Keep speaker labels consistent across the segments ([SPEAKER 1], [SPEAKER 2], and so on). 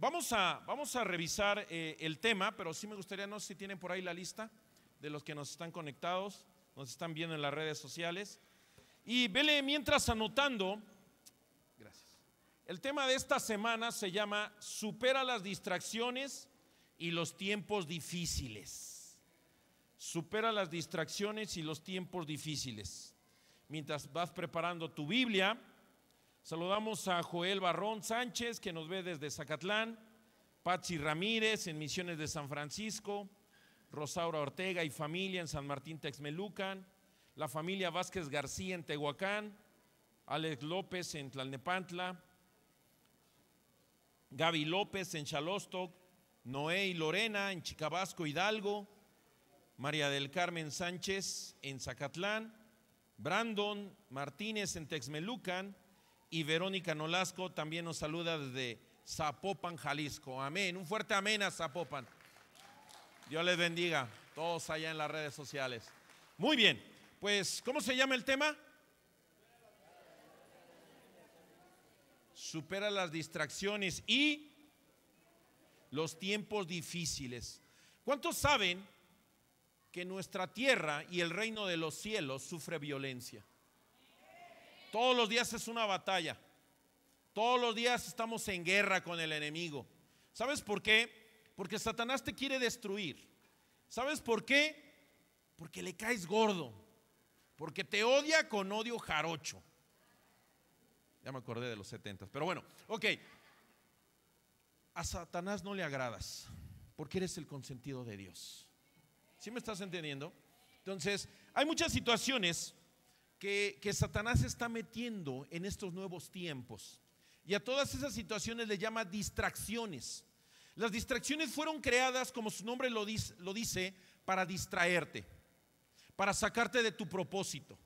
[SPEAKER 1] Vamos a, vamos a revisar eh, el tema, pero sí me gustaría, no sé si tienen por ahí la lista de los que nos están conectados, nos están viendo en las redes sociales. Y vele mientras anotando, gracias. El tema de esta semana se llama Supera las distracciones y los tiempos difíciles. Supera las distracciones y los tiempos difíciles. Mientras vas preparando tu Biblia, Saludamos a Joel Barrón Sánchez, que nos ve desde Zacatlán, Patsy Ramírez en Misiones de San Francisco, Rosaura Ortega y familia en San Martín Texmelucan, la familia Vázquez García en Tehuacán, Alex López en Tlalnepantla, Gaby López en Chalostoc, Noé y Lorena en Chicabasco, Hidalgo, María del Carmen Sánchez en Zacatlán, Brandon Martínez en Texmelucan, y Verónica Nolasco también nos saluda desde Zapopan, Jalisco. Amén. Un fuerte amén a Zapopan. Dios les bendiga, todos allá en las redes sociales. Muy bien, pues, ¿cómo se llama el tema? Supera las distracciones y los tiempos difíciles. ¿Cuántos saben que nuestra tierra y el reino de los cielos sufre violencia? Todos los días es una batalla. Todos los días estamos en guerra con el enemigo. ¿Sabes por qué? Porque Satanás te quiere destruir. ¿Sabes por qué? Porque le caes gordo. Porque te odia con odio jarocho. Ya me acordé de los 70. Pero bueno, ok. A Satanás no le agradas. Porque eres el consentido de Dios. ¿Sí me estás entendiendo? Entonces, hay muchas situaciones que, Satanás está metiendo en estos nuevos tiempos. Y a todas esas situaciones le llama distracciones. Las distracciones fueron creadas, como su nombre lo dice, lo dice, para distraerte, para sacarte de tu propósito.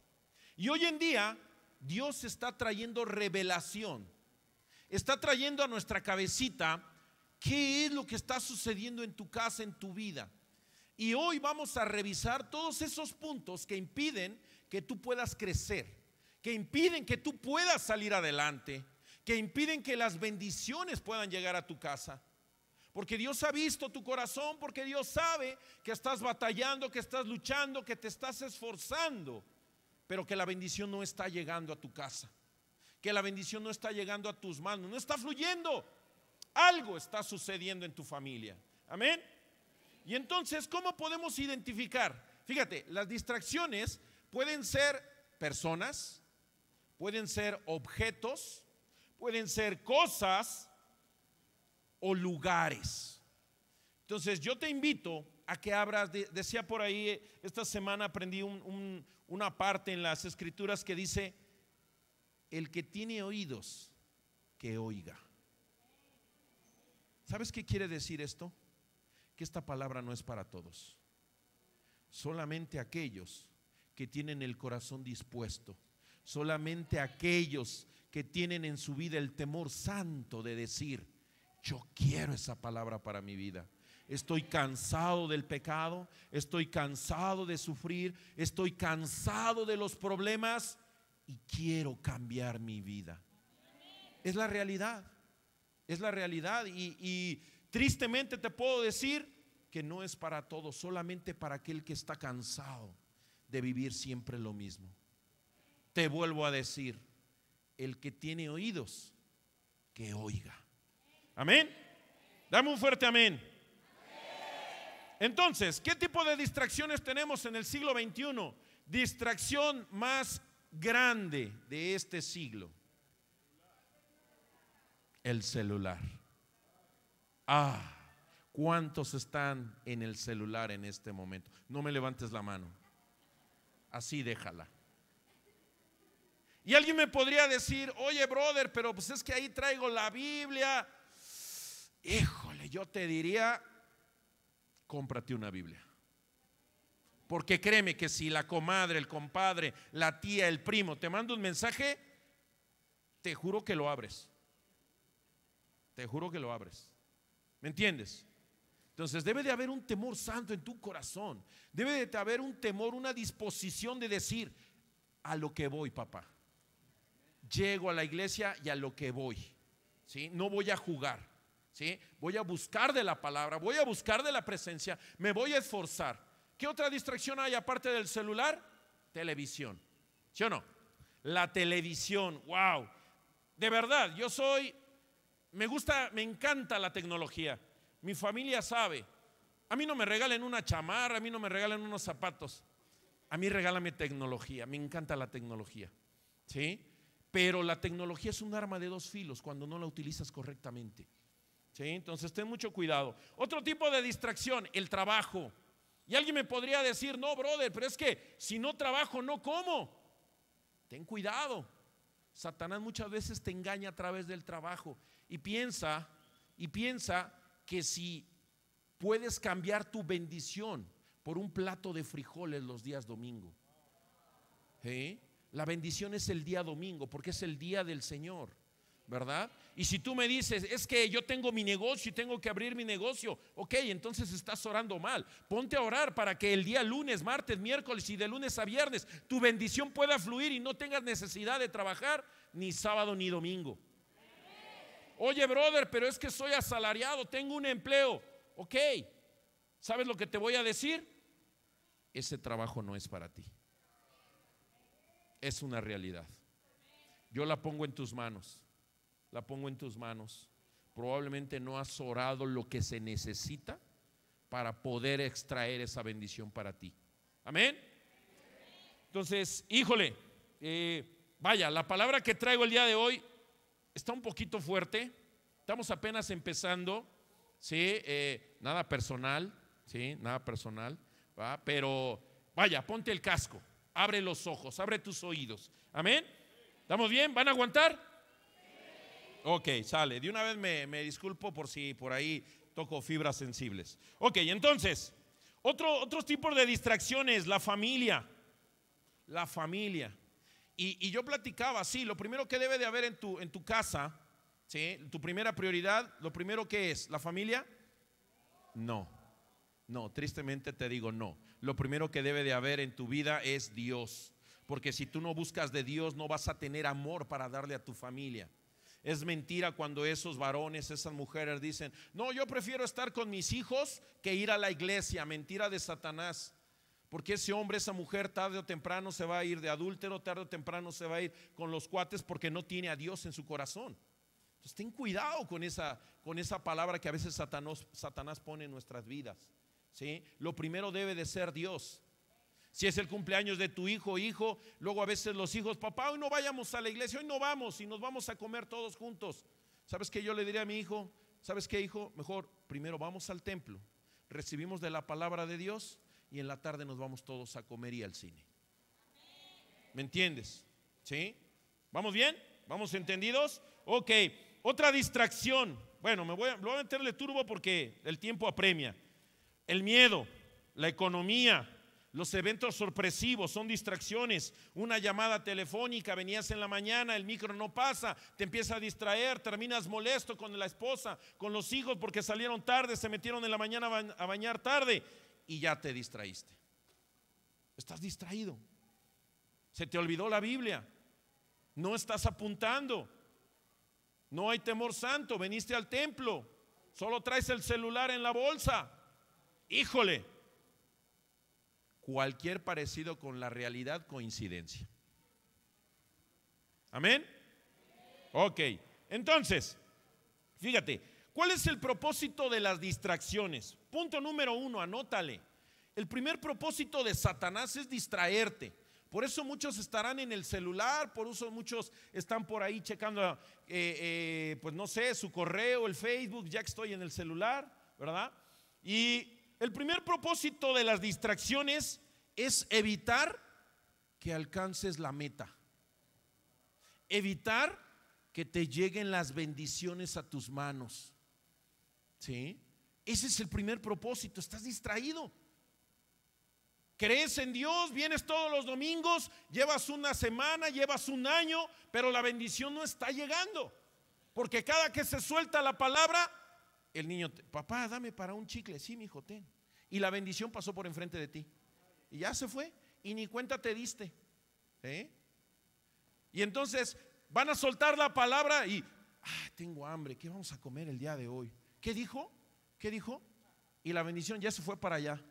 [SPEAKER 1] Y hoy en día Dios está trayendo revelación, está trayendo a nuestra cabecita qué es lo que está sucediendo en tu casa, en tu vida. Y hoy vamos a revisar todos esos puntos que impiden que tú puedas crecer, que impiden que tú puedas salir adelante, que impiden que las bendiciones puedan llegar a tu casa. Porque Dios ha visto tu corazón, porque Dios sabe que estás batallando, que estás luchando, que te estás esforzando, pero que la bendición no está llegando a tu casa, que la bendición no está llegando a tus manos, no está fluyendo. Algo está sucediendo en tu familia. Amén. Y entonces, ¿cómo podemos identificar? Fíjate, las distracciones Pueden ser personas, pueden ser objetos, pueden ser cosas o lugares. Entonces yo te invito a que abras, decía por ahí, esta semana aprendí una parte en las escrituras que dice, el que tiene oídos, que oiga. ¿Sabes qué quiere decir esto? Que esta palabra no es para todos, solamente aquellos que tienen el corazón dispuesto. Solamente aquellos que tienen en su vida el temor santo de decir, yo quiero esa palabra para mi vida. Estoy cansado del pecado, estoy cansado de sufrir, estoy cansado de los problemas y quiero cambiar mi vida. Es la realidad, es la realidad y, y tristemente te puedo decir que no es para todos, solamente para aquel que está cansado de vivir siempre lo mismo. Te vuelvo a decir, el que tiene oídos, que oiga. Amén. Dame un fuerte amén. Entonces, ¿qué tipo de distracciones tenemos en el siglo XXI? Distracción más grande de este siglo. El celular. Ah, ¿cuántos están en el celular en este momento? No me levantes la mano así déjala. Y alguien me podría decir, oye brother, pero pues es que ahí traigo la Biblia. Híjole, yo te diría, cómprate una Biblia. Porque créeme que si la comadre, el compadre, la tía, el primo te manda un mensaje, te juro que lo abres. Te juro que lo abres. ¿Me entiendes? Entonces debe de haber un temor santo en tu corazón. Debe de haber un temor, una disposición de decir, a lo que voy, papá. Llego a la iglesia y a lo que voy. ¿sí? No voy a jugar. ¿sí? Voy a buscar de la palabra, voy a buscar de la presencia, me voy a esforzar. ¿Qué otra distracción hay aparte del celular? Televisión. ¿Sí o no? La televisión, wow. De verdad, yo soy, me gusta, me encanta la tecnología. Mi familia sabe. A mí no me regalen una chamarra, a mí no me regalen unos zapatos. A mí regálame tecnología, me encanta la tecnología. ¿Sí? Pero la tecnología es un arma de dos filos cuando no la utilizas correctamente. ¿Sí? Entonces ten mucho cuidado. Otro tipo de distracción, el trabajo. Y alguien me podría decir, no, brother, pero es que si no trabajo, no como. Ten cuidado. Satanás muchas veces te engaña a través del trabajo y piensa, y piensa que si puedes cambiar tu bendición por un plato de frijoles los días domingo. ¿Sí? La bendición es el día domingo porque es el día del Señor, ¿verdad? Y si tú me dices, es que yo tengo mi negocio y tengo que abrir mi negocio, ok, entonces estás orando mal. Ponte a orar para que el día lunes, martes, miércoles y de lunes a viernes tu bendición pueda fluir y no tengas necesidad de trabajar ni sábado ni domingo. Oye, brother, pero es que soy asalariado, tengo un empleo. Ok, ¿sabes lo que te voy a decir? Ese trabajo no es para ti es una realidad. Yo la pongo en tus manos, la pongo en tus manos. Probablemente no has orado lo que se necesita para poder extraer esa bendición para ti. Amén. Entonces, híjole, eh, vaya, la palabra que traigo el día de hoy está un poquito fuerte. Estamos apenas empezando, ¿sí? Eh, nada personal, ¿sí? Nada personal, ¿va? pero vaya, ponte el casco abre los ojos, abre tus oídos. Amén. ¿Estamos bien? ¿Van a aguantar? Ok, sale. De una vez me, disculpo por si por ahí toco fibras sensibles. Ok, entonces, otro, otros tipos de distracciones, la familia. La familia. Y, yo platicaba, sí, lo primero que debe de haber en tu, en tu casa, ¿sí? tu primera prioridad, lo primero que es, ¿la familia? No, no, tristemente te digo no lo primero que debe de haber en tu vida es Dios. Porque si tú no buscas de Dios, no vas a tener amor para darle a tu familia. Es mentira cuando esos varones, esas mujeres dicen, no, yo prefiero estar con mis hijos que ir a la iglesia. Mentira de Satanás. Porque ese hombre, esa mujer, tarde o temprano se va a ir de adúltero, tarde o temprano se va a ir con los cuates porque no tiene a Dios en su corazón. Entonces ten cuidado con esa, con esa palabra que a veces Satanás, pone en nuestras vidas. ¿sí? Lo primero debe de ser Dios. Si es el cumpleaños de tu hijo, hijo, luego a veces los hijos, papá, hoy no vayamos a la iglesia, hoy no vamos y nos vamos a comer todos juntos. ¿Sabes qué yo le diría a mi hijo? ¿Sabes qué, hijo? Mejor primero vamos al templo, recibimos de la palabra de Dios y en la tarde nos vamos todos a comer y al cine. ¿Me entiendes? ¿Sí? ¿Vamos bien? ¿Vamos entendidos? Ok, otra distracción. Bueno, me voy a, voy a meterle turbo porque el tiempo apremia. El miedo, la economía, los eventos sorpresivos son distracciones. Una llamada telefónica, venías en la mañana, el micro no pasa, te empieza a distraer, terminas molesto con la esposa, con los hijos porque salieron tarde, se metieron en la mañana a bañar tarde y ya te distraíste. Estás distraído. Se te olvidó la Biblia. No estás apuntando. No hay temor santo. Veniste al templo. Solo traes el celular en la bolsa. Híjole, cualquier parecido con la realidad, coincidencia. Amén. Ok, entonces, fíjate, ¿cuál es el propósito de las distracciones? Punto número uno, anótale. El primer propósito de Satanás es distraerte. Por eso muchos estarán en el celular, por eso muchos están por ahí checando, eh, eh, pues no sé, su correo, el Facebook, ya que estoy en el celular, ¿verdad? Y el primer propósito de las distracciones es evitar que alcances la meta. Evitar que te lleguen las bendiciones a tus manos. ¿Sí? Ese es el primer propósito. Estás distraído. Crees en Dios, vienes todos los domingos, llevas una semana, llevas un año, pero la bendición no está llegando. Porque cada que se suelta la palabra, el niño, papá, dame para un chicle. Sí, mi hijo, ten. Y la bendición pasó por enfrente de ti. Y ya se fue. Y ni cuenta te diste. ¿eh? Y entonces van a soltar la palabra y, ah, tengo hambre. ¿Qué vamos a comer el día de hoy? ¿Qué dijo? ¿Qué dijo? Y la bendición ya se fue para allá.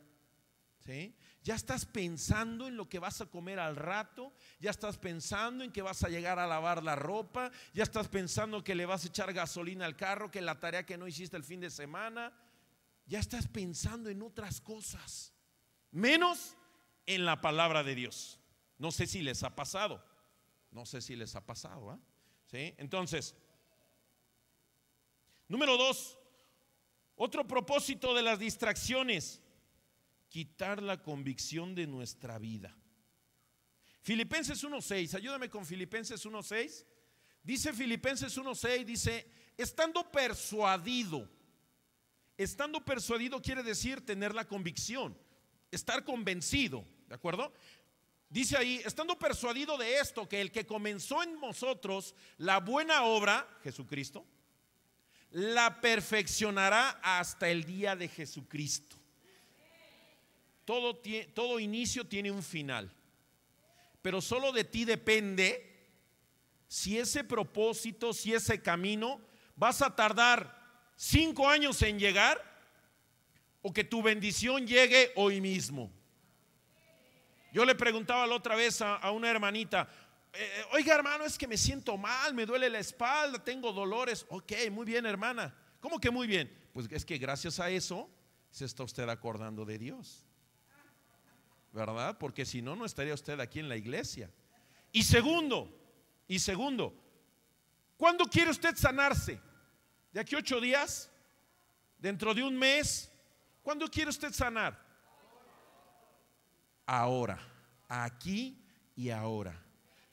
[SPEAKER 1] ¿Sí? Ya estás pensando en lo que vas a comer al rato, ya estás pensando en que vas a llegar a lavar la ropa, ya estás pensando que le vas a echar gasolina al carro, que la tarea que no hiciste el fin de semana, ya estás pensando en otras cosas, menos en la palabra de Dios. No sé si les ha pasado, no sé si les ha pasado. ¿ah? ¿Sí? Entonces, número dos, otro propósito de las distracciones, quitar la convicción de nuestra vida. Filipenses 1.6, ayúdame con Filipenses 1.6. Dice Filipenses 1.6, dice, estando persuadido, estando persuadido quiere decir tener la convicción, estar convencido, ¿de acuerdo? Dice ahí, estando persuadido de esto, que el que comenzó en nosotros la buena obra, Jesucristo, la perfeccionará hasta el día de Jesucristo. Todo, todo inicio tiene un final, pero solo de ti depende si ese propósito, si ese camino, vas a tardar cinco años en llegar o que tu bendición llegue hoy mismo. Yo le preguntaba la otra vez a, a una hermanita, eh, eh, oiga hermano, es que me siento mal, me duele la espalda, tengo dolores. Ok, muy bien hermana. ¿Cómo que muy bien? Pues es que gracias a eso se está usted acordando de Dios. ¿Verdad? Porque si no, no estaría usted aquí en la iglesia. Y segundo, y segundo, ¿cuándo quiere usted sanarse? ¿De aquí ocho días? ¿Dentro de un mes? ¿Cuándo quiere usted sanar? Ahora, aquí y ahora.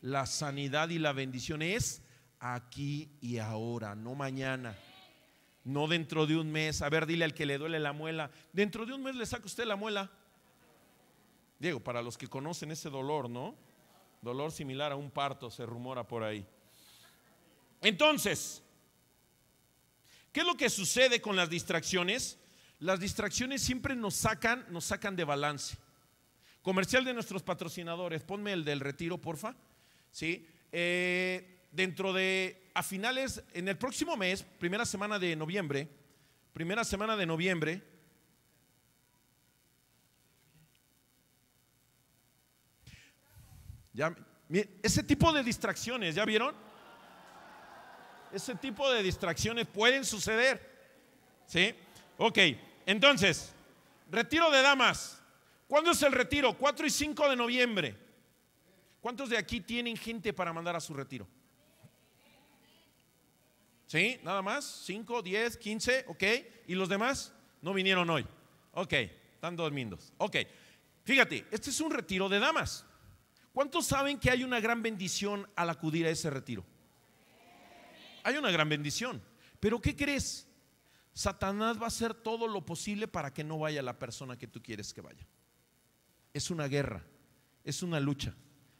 [SPEAKER 1] La sanidad y la bendición es aquí y ahora, no mañana. No dentro de un mes. A ver, dile al que le duele la muela. Dentro de un mes le saca usted la muela. Diego, para los que conocen ese dolor, ¿no? Dolor similar a un parto, se rumora por ahí. Entonces, ¿qué es lo que sucede con las distracciones? Las distracciones siempre nos sacan, nos sacan de balance. Comercial de nuestros patrocinadores, ponme el del retiro, porfa. ¿Sí? Eh, dentro de, a finales, en el próximo mes, primera semana de noviembre, primera semana de noviembre, ya, ese tipo de distracciones, ¿ya vieron? Ese tipo de distracciones pueden suceder, ¿sí? Ok, entonces, retiro de damas. ¿Cuándo es el retiro? 4 y 5 de noviembre. ¿Cuántos de aquí tienen gente para mandar a su retiro? ¿Sí? ¿Nada más? ¿Cinco, diez, quince? ¿Ok? ¿Y los demás? No vinieron hoy. Ok, están dormidos. Ok, fíjate, este es un retiro de damas. ¿Cuántos saben que hay una gran bendición al acudir a ese retiro? Hay una gran bendición. Pero ¿qué crees? Satanás va a hacer todo lo posible para que no vaya la persona que tú quieres que vaya. Es una guerra, es una lucha.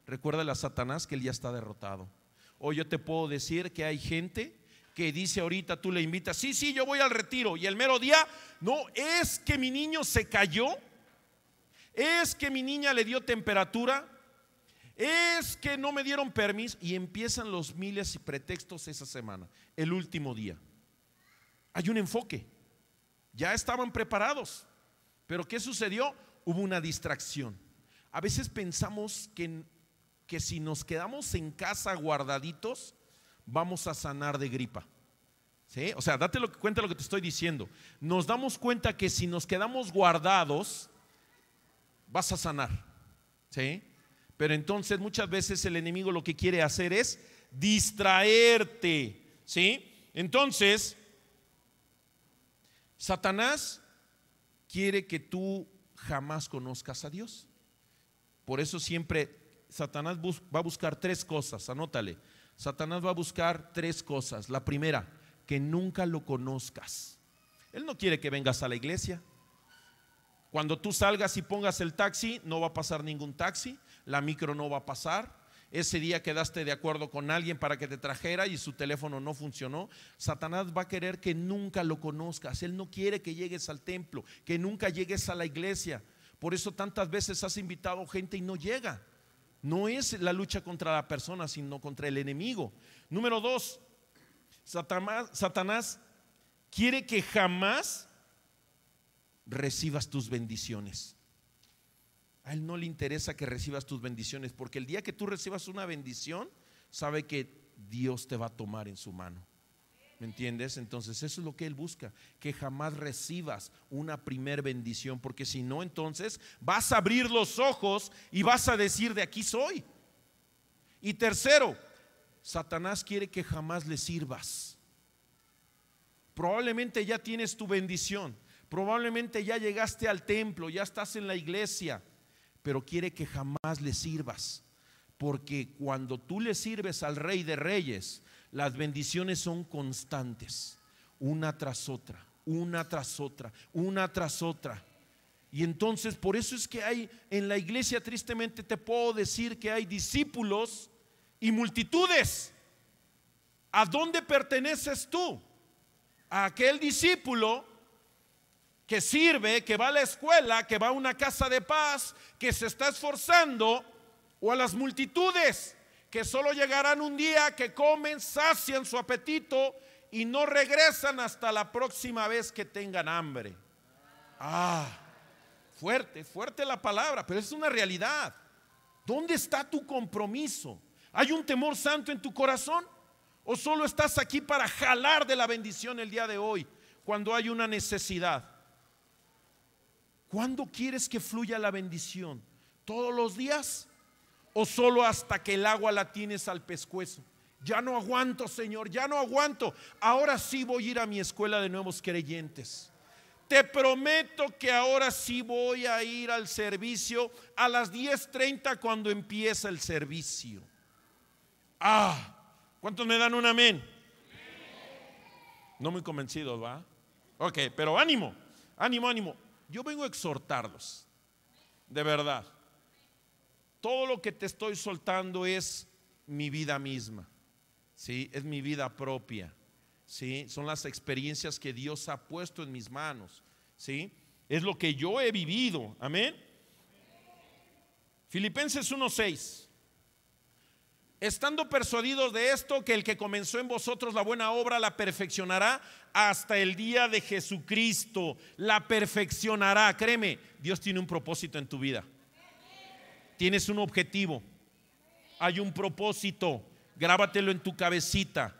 [SPEAKER 1] Recuerda a Satanás que él ya está derrotado. O yo te puedo decir que hay gente que dice ahorita tú le invitas, sí, sí, yo voy al retiro y el mero día, no, es que mi niño se cayó, es que mi niña le dio temperatura, es que no me dieron permiso y empiezan los miles y pretextos esa semana, el último día. Hay un enfoque, ya estaban preparados, pero ¿qué sucedió? Hubo una distracción. A veces pensamos que que si nos quedamos en casa guardaditos, vamos a sanar de gripa. ¿Sí? O sea, date lo, cuenta lo que te estoy diciendo. Nos damos cuenta que si nos quedamos guardados, vas a sanar. ¿Sí? Pero entonces muchas veces el enemigo lo que quiere hacer es distraerte. ¿Sí? Entonces, Satanás quiere que tú jamás conozcas a Dios. Por eso siempre Satanás va a buscar tres cosas, anótale. Satanás va a buscar tres cosas. La primera, que nunca lo conozcas. Él no quiere que vengas a la iglesia. Cuando tú salgas y pongas el taxi, no va a pasar ningún taxi, la micro no va a pasar. Ese día quedaste de acuerdo con alguien para que te trajera y su teléfono no funcionó. Satanás va a querer que nunca lo conozcas. Él no quiere que llegues al templo, que nunca llegues a la iglesia. Por eso tantas veces has invitado gente y no llega. No es la lucha contra la persona, sino contra el enemigo. Número dos, Satanás, quiere que jamás recibas tus bendiciones. A Él no le interesa que recibas tus bendiciones, porque el día que tú recibas una bendición, sabe que Dios te va a tomar en su mano. ¿Me entiendes? Entonces eso es lo que Él busca, que jamás recibas una primer bendición, porque si no, entonces vas a abrir los ojos y vas a decir, de aquí soy. Y tercero, Satanás quiere que jamás le sirvas. Probablemente ya tienes tu bendición, probablemente ya llegaste al templo, ya estás en la iglesia, pero quiere que jamás le sirvas. Porque cuando tú le sirves al rey de reyes, las bendiciones son constantes, una tras otra, una tras otra, una tras otra. Y entonces por eso es que hay en la iglesia, tristemente te puedo decir que hay discípulos y multitudes. ¿A dónde perteneces tú? A aquel discípulo que sirve, que va a la escuela, que va a una casa de paz, que se está esforzando, o a las multitudes que solo llegarán un día, que comen, sacian su apetito y no regresan hasta la próxima vez que tengan hambre. Ah, fuerte, fuerte la palabra, pero es una realidad. ¿Dónde está tu compromiso? ¿Hay un temor santo en tu corazón? ¿O solo estás aquí para jalar de la bendición el día de hoy cuando hay una necesidad? ¿Cuándo quieres que fluya la bendición? ¿Todos los días? O solo hasta que el agua la tienes al pescuezo. Ya no aguanto, Señor, ya no aguanto. Ahora sí voy a ir a mi escuela de nuevos creyentes. Te prometo que ahora sí voy a ir al servicio a las 10:30 cuando empieza el servicio. Ah, ¿cuántos me dan un amén? No muy convencidos, ¿va? Ok, pero ánimo, ánimo, ánimo. Yo vengo a exhortarlos, de verdad todo lo que te estoy soltando es mi vida misma, ¿sí? Es mi vida propia, ¿sí? Son las experiencias que Dios ha puesto en mis manos, ¿sí? Es lo que yo he vivido, amén. Filipenses 1:6. Estando persuadidos de esto, que el que comenzó en vosotros la buena obra la perfeccionará hasta el día de Jesucristo. La perfeccionará. Créeme, Dios tiene un propósito en tu vida. Tienes un objetivo. Hay un propósito. Grábatelo en tu cabecita.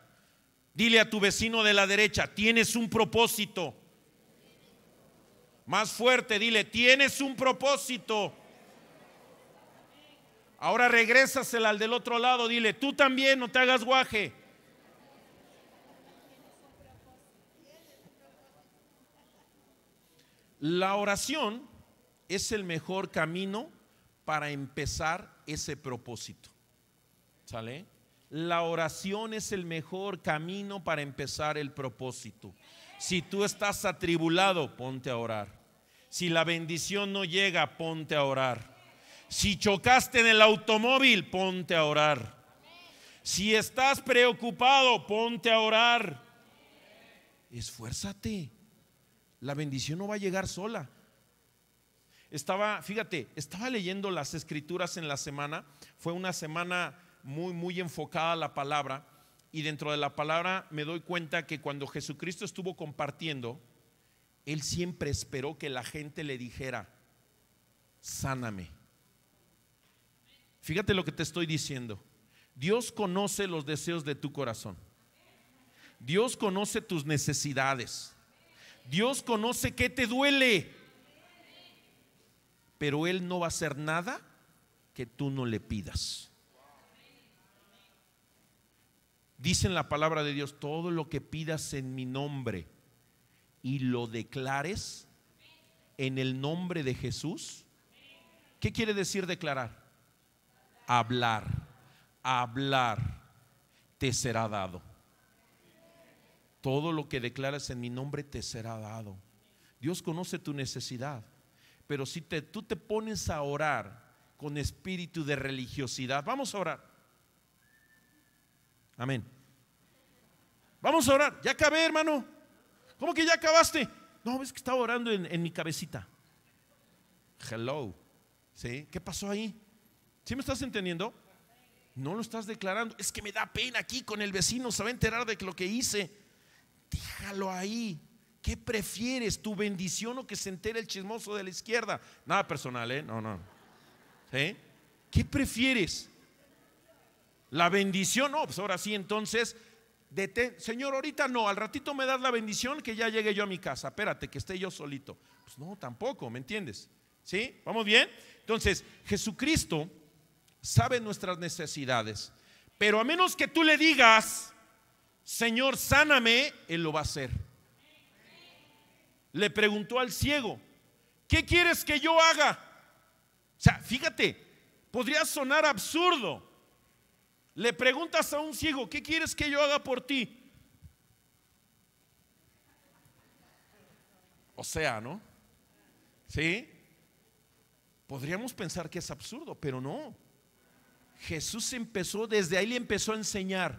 [SPEAKER 1] Dile a tu vecino de la derecha, tienes un propósito. Más fuerte, dile, tienes un propósito. Ahora regrésasela al del otro lado, dile, tú también no te hagas guaje. La oración es el mejor camino para empezar ese propósito. ¿Sale? La oración es el mejor camino para empezar el propósito. Si tú estás atribulado, ponte a orar. Si la bendición no llega, ponte a orar. Si chocaste en el automóvil, ponte a orar. Si estás preocupado, ponte a orar. Esfuérzate. La bendición no va a llegar sola. Estaba, fíjate, estaba leyendo las escrituras en la semana. Fue una semana muy, muy enfocada a la palabra. Y dentro de la palabra me doy cuenta que cuando Jesucristo estuvo compartiendo, Él siempre esperó que la gente le dijera, sáname. Fíjate lo que te estoy diciendo. Dios conoce los deseos de tu corazón. Dios conoce tus necesidades. Dios conoce qué te duele pero Él no va a hacer nada que tú no le pidas. Dice en la palabra de Dios, todo lo que pidas en mi nombre y lo declares en el nombre de Jesús. ¿Qué quiere decir declarar? Hablar, hablar, te será dado. Todo lo que declaras en mi nombre te será dado. Dios conoce tu necesidad. Pero si te, tú te pones a orar con espíritu de religiosidad, vamos a orar. Amén. Vamos a orar. Ya acabé, hermano. ¿Cómo que ya acabaste? No, es que estaba orando en, en mi cabecita. Hello. ¿Sí? ¿Qué pasó ahí? ¿Sí me estás entendiendo? No lo estás declarando. Es que me da pena aquí con el vecino, se va a enterar de lo que hice. déjalo ahí. ¿Qué prefieres, tu bendición o que se entere el chismoso de la izquierda? Nada personal, ¿eh? No, no. ¿Sí? ¿Qué prefieres? La bendición, no, pues ahora sí, entonces, Señor, ahorita no, al ratito me das la bendición que ya llegue yo a mi casa. Espérate, que esté yo solito. Pues no, tampoco, ¿me entiendes? ¿Sí? ¿Vamos bien? Entonces, Jesucristo sabe nuestras necesidades, pero a menos que tú le digas, Señor, sáname, Él lo va a hacer. Le preguntó al ciego, ¿qué quieres que yo haga? O sea, fíjate, podría sonar absurdo. Le preguntas a un ciego, ¿qué quieres que yo haga por ti? O sea, ¿no? ¿Sí? Podríamos pensar que es absurdo, pero no. Jesús empezó, desde ahí le empezó a enseñar,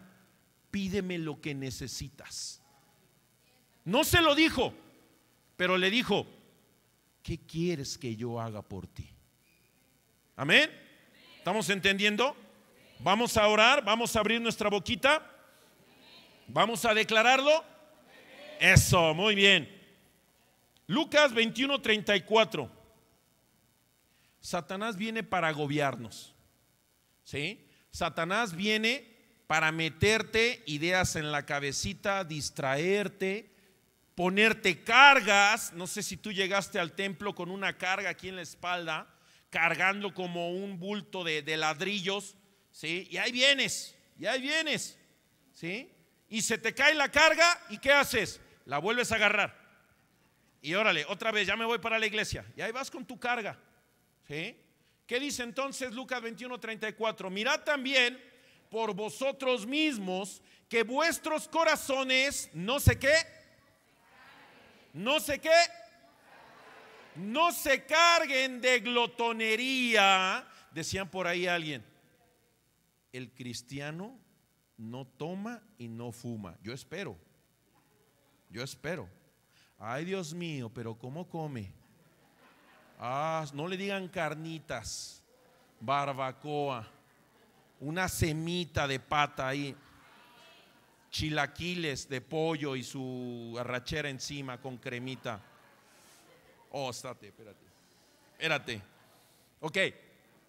[SPEAKER 1] pídeme lo que necesitas. No se lo dijo, pero le dijo, ¿qué quieres que yo haga por ti? Amén. ¿Estamos entendiendo? Vamos a orar, vamos a abrir nuestra boquita. Vamos a declararlo. Eso, muy bien. Lucas 21, 34. Satanás viene para agobiarnos. ¿Sí? Satanás viene para meterte ideas en la cabecita, distraerte, ponerte cargas. No sé si tú llegaste al templo con una carga aquí en la espalda, cargando como un bulto de, ladrillos. ¿Sí? Y ahí vienes, y ahí vienes. ¿Sí? Y se te cae la carga y ¿qué haces? La vuelves a agarrar. Y órale, otra vez, ya me voy para la iglesia. Y ahí vas con tu carga. ¿Sí? ¿Qué dice entonces Lucas 21, 34? Mirad también por vosotros mismos que vuestros corazones, no sé qué, no sé qué, no se carguen de glotonería, decían por ahí alguien. El cristiano no toma y no fuma. Yo espero, yo espero. Ay Dios mío, pero ¿cómo come? Ah, no le digan carnitas, barbacoa, una semita de pata ahí, chilaquiles de pollo y su arrachera encima con cremita. Oh, estate, espérate. Espérate. Ok.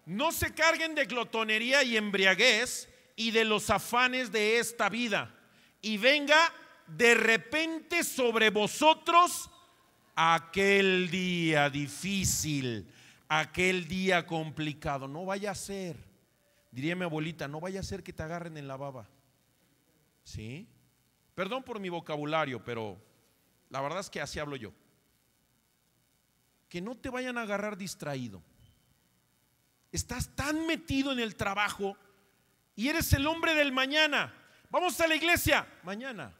[SPEAKER 1] No se carguen de glotonería y embriaguez y de los afanes de esta vida. Y venga de repente sobre vosotros aquel día difícil, aquel día complicado. No vaya a ser, diría mi abuelita, no vaya a ser que te agarren en la baba. ¿Sí? Perdón por mi vocabulario, pero la verdad es que así hablo yo. Que no te vayan a agarrar distraído. Estás tan metido en el trabajo y eres el hombre del mañana. Vamos a la iglesia mañana.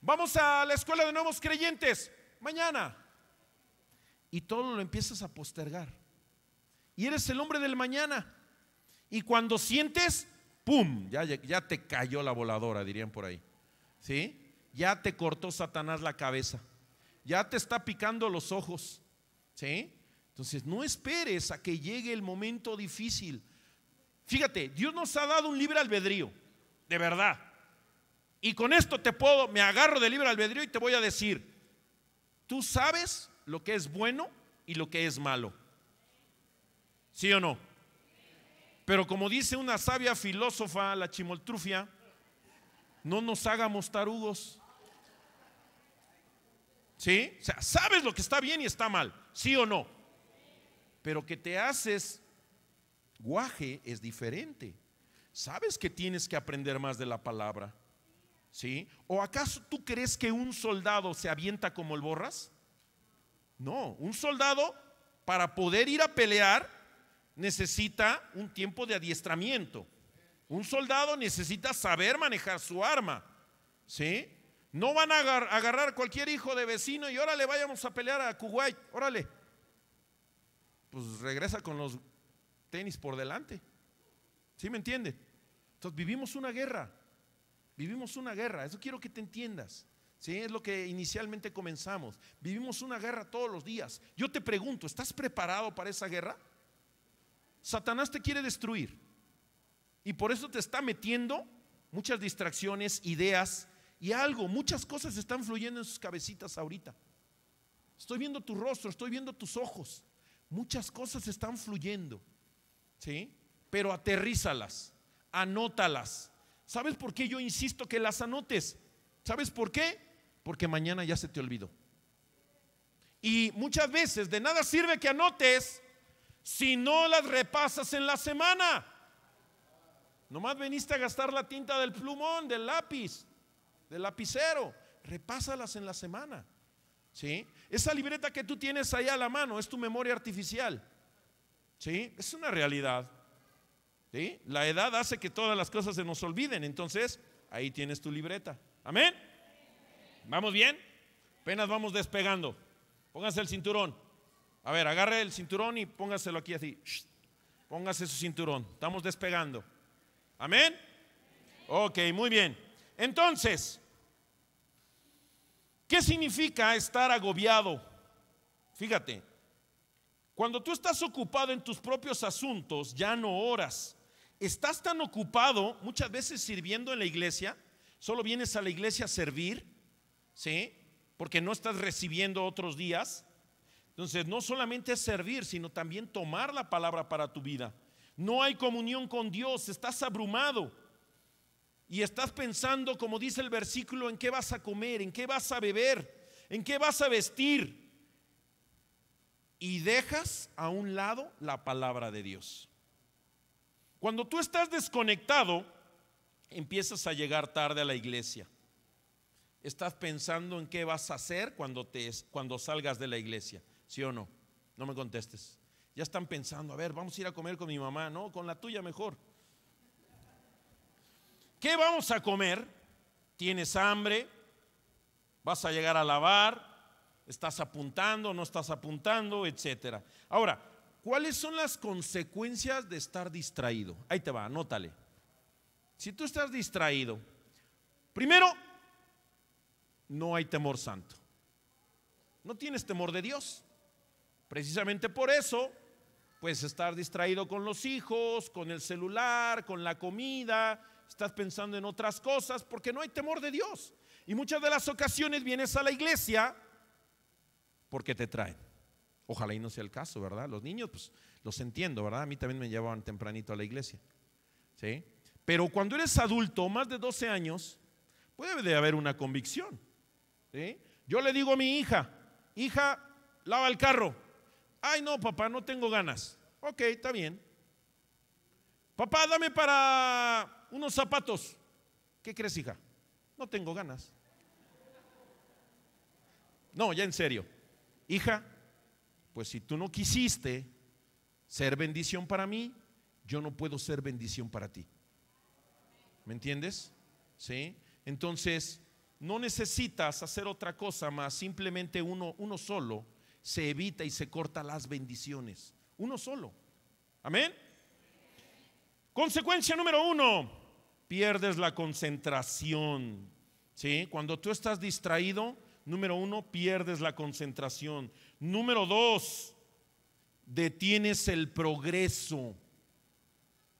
[SPEAKER 1] Vamos a la escuela de nuevos creyentes mañana. Y todo lo empiezas a postergar. Y eres el hombre del mañana. Y cuando sientes, ¡pum! Ya, ya te cayó la voladora, dirían por ahí. ¿Sí? Ya te cortó Satanás la cabeza. Ya te está picando los ojos. ¿Sí? Entonces, no esperes a que llegue el momento difícil. Fíjate, Dios nos ha dado un libre albedrío, de verdad. Y con esto te puedo, me agarro de libre albedrío y te voy a decir, tú sabes lo que es bueno y lo que es malo. ¿Sí o no? Pero como dice una sabia filósofa, la chimoltrufia, no nos hagamos tarugos. ¿Sí? O sea, sabes lo que está bien y está mal, ¿sí o no? Pero que te haces guaje es diferente. Sabes que tienes que aprender más de la palabra. ¿Sí? ¿O acaso tú crees que un soldado se avienta como el borras? No, un soldado para poder ir a pelear necesita un tiempo de adiestramiento. Un soldado necesita saber manejar su arma. ¿Sí? No van a agarrar cualquier hijo de vecino y órale, vayamos a pelear a Kuwait, órale. Pues regresa con los tenis por delante. ¿Sí me entiende? Entonces vivimos una guerra. Vivimos una guerra, eso quiero que te entiendas. ¿sí? Es lo que inicialmente comenzamos. Vivimos una guerra todos los días. Yo te pregunto, ¿estás preparado para esa guerra? Satanás te quiere destruir. Y por eso te está metiendo muchas distracciones, ideas Y algo, muchas cosas están fluyendo en sus cabecitas ahorita. Estoy viendo tu rostro, estoy viendo tus ojos. Muchas cosas están fluyendo. ¿Sí? Pero aterrízalas, anótalas. ¿Sabes por qué yo insisto que las anotes? ¿Sabes por qué? Porque mañana ya se te olvidó. Y muchas veces de nada sirve que anotes si no las repasas en la semana. Nomás veniste a gastar la tinta del plumón, del lápiz, del lapicero. Repásalas en la semana. ¿Sí? Esa libreta que tú tienes ahí a la mano es tu memoria artificial. ¿Sí? Es una realidad. La edad hace que todas las cosas se nos olviden. Entonces, ahí tienes tu libreta. Amén. ¿Vamos bien? Apenas vamos despegando. Póngase el cinturón. A ver, agarre el cinturón y póngaselo aquí así. Póngase su cinturón. Estamos despegando. Amén. Ok, muy bien. Entonces, ¿qué significa estar agobiado? Fíjate, cuando tú estás ocupado en tus propios asuntos, ya no oras. Estás tan ocupado muchas veces sirviendo en la iglesia, solo vienes a la iglesia a servir, ¿sí? Porque no estás recibiendo otros días. Entonces, no solamente es servir, sino también tomar la palabra para tu vida. No hay comunión con Dios, estás abrumado. Y estás pensando, como dice el versículo, en qué vas a comer, en qué vas a beber, en qué vas a vestir. Y dejas a un lado la palabra de Dios. Cuando tú estás desconectado, empiezas a llegar tarde a la iglesia. Estás pensando en qué vas a hacer cuando, te, cuando salgas de la iglesia. ¿Sí o no? No me contestes. Ya están pensando, a ver, vamos a ir a comer con mi mamá, no, con la tuya mejor. ¿Qué vamos a comer? ¿Tienes hambre? ¿Vas a llegar a lavar? ¿Estás apuntando? ¿No estás apuntando? Etcétera. Ahora, ¿cuáles son las consecuencias de estar distraído? Ahí te va, anótale. Si tú estás distraído, primero, no hay temor santo. No tienes temor de Dios. Precisamente por eso, pues estar distraído con los hijos, con el celular, con la comida, estás pensando en otras cosas porque no hay temor de Dios. Y muchas de las ocasiones vienes a la iglesia porque te traen. Ojalá y no sea el caso, ¿verdad? Los niños, pues los entiendo, ¿verdad? A mí también me llevaban tempranito a la iglesia. ¿Sí? Pero cuando eres adulto, más de 12 años, puede de haber una convicción. ¿sí? Yo le digo a mi hija, hija, lava el carro. Ay, no, papá, no tengo ganas. Ok, está bien. Papá, dame para unos zapatos. ¿Qué crees, hija? No tengo ganas. No, ya en serio. Hija, pues si tú no quisiste ser bendición para mí, yo no puedo ser bendición para ti. ¿Me entiendes? ¿Sí? Entonces, no necesitas hacer otra cosa más, simplemente uno, uno solo se evita y se corta las bendiciones. Uno solo. Amén. Consecuencia número uno, pierdes la concentración. ¿Sí? Cuando tú estás distraído, número uno, pierdes la concentración. Número dos, detienes el progreso.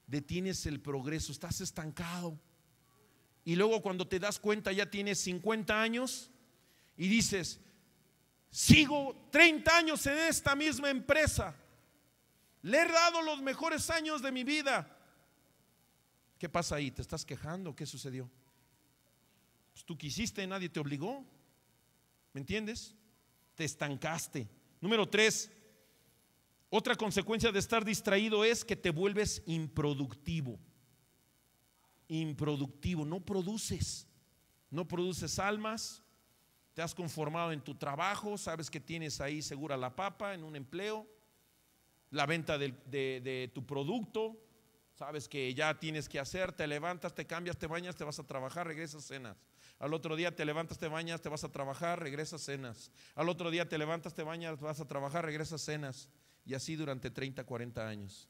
[SPEAKER 1] Detienes el progreso, estás estancado. Y luego cuando te das cuenta ya tienes 50 años y dices, Sigo 30 años en esta misma empresa. Le he dado los mejores años de mi vida. ¿Qué pasa ahí? ¿Te estás quejando? ¿Qué sucedió? Pues tú quisiste, nadie te obligó. ¿Me entiendes? Te estancaste. Número tres, otra consecuencia de estar distraído es que te vuelves improductivo. Improductivo, no produces. No produces almas, te has conformado en tu trabajo, sabes que tienes ahí segura la papa en un empleo, la venta de, tu producto, sabes que ya tienes que hacer, te levantas, te cambias, te bañas, te vas a trabajar, regresas, cenas. Al otro día te levantas, te bañas, te vas a trabajar, regresas, cenas. Al otro día te levantas, te bañas, vas a trabajar, regresas, cenas. Y así durante 30, 40 años.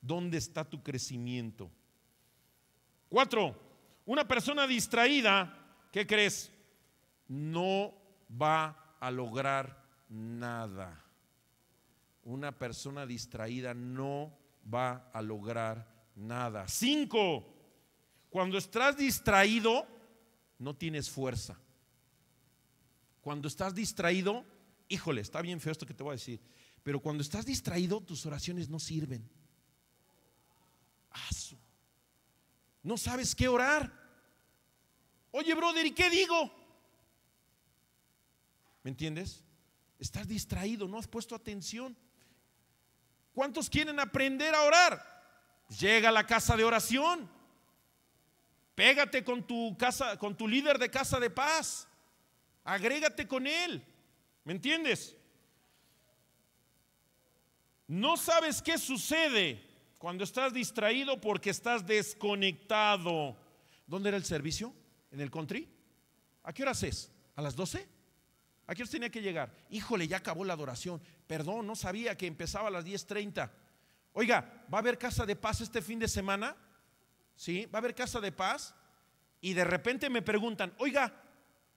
[SPEAKER 1] ¿Dónde está tu crecimiento? Cuatro, una persona distraída, ¿qué crees? No va a lograr nada. Una persona distraída no va a lograr nada. Cinco, cuando estás distraído, no tienes fuerza. Cuando estás distraído, híjole, está bien feo esto que te voy a decir, pero cuando estás distraído, tus oraciones no sirven. No sabes qué orar. Oye, brother, ¿y qué digo? ¿Me entiendes? Estás distraído, no has puesto atención. ¿Cuántos quieren aprender a orar? Llega a la casa de oración. Pégate con tu casa, con tu líder de casa de paz. Agrégate con él. ¿Me entiendes? No sabes qué sucede cuando estás distraído porque estás desconectado. ¿Dónde era el servicio? ¿En el country? ¿A qué hora es? ¿A las 12? ¿A qué tenía que llegar? Híjole, ya acabó la adoración. Perdón, no sabía que empezaba a las 10.30. Oiga, ¿va a haber casa de paz este fin de semana? ¿Sí? ¿Va a haber casa de paz? Y de repente me preguntan, oiga,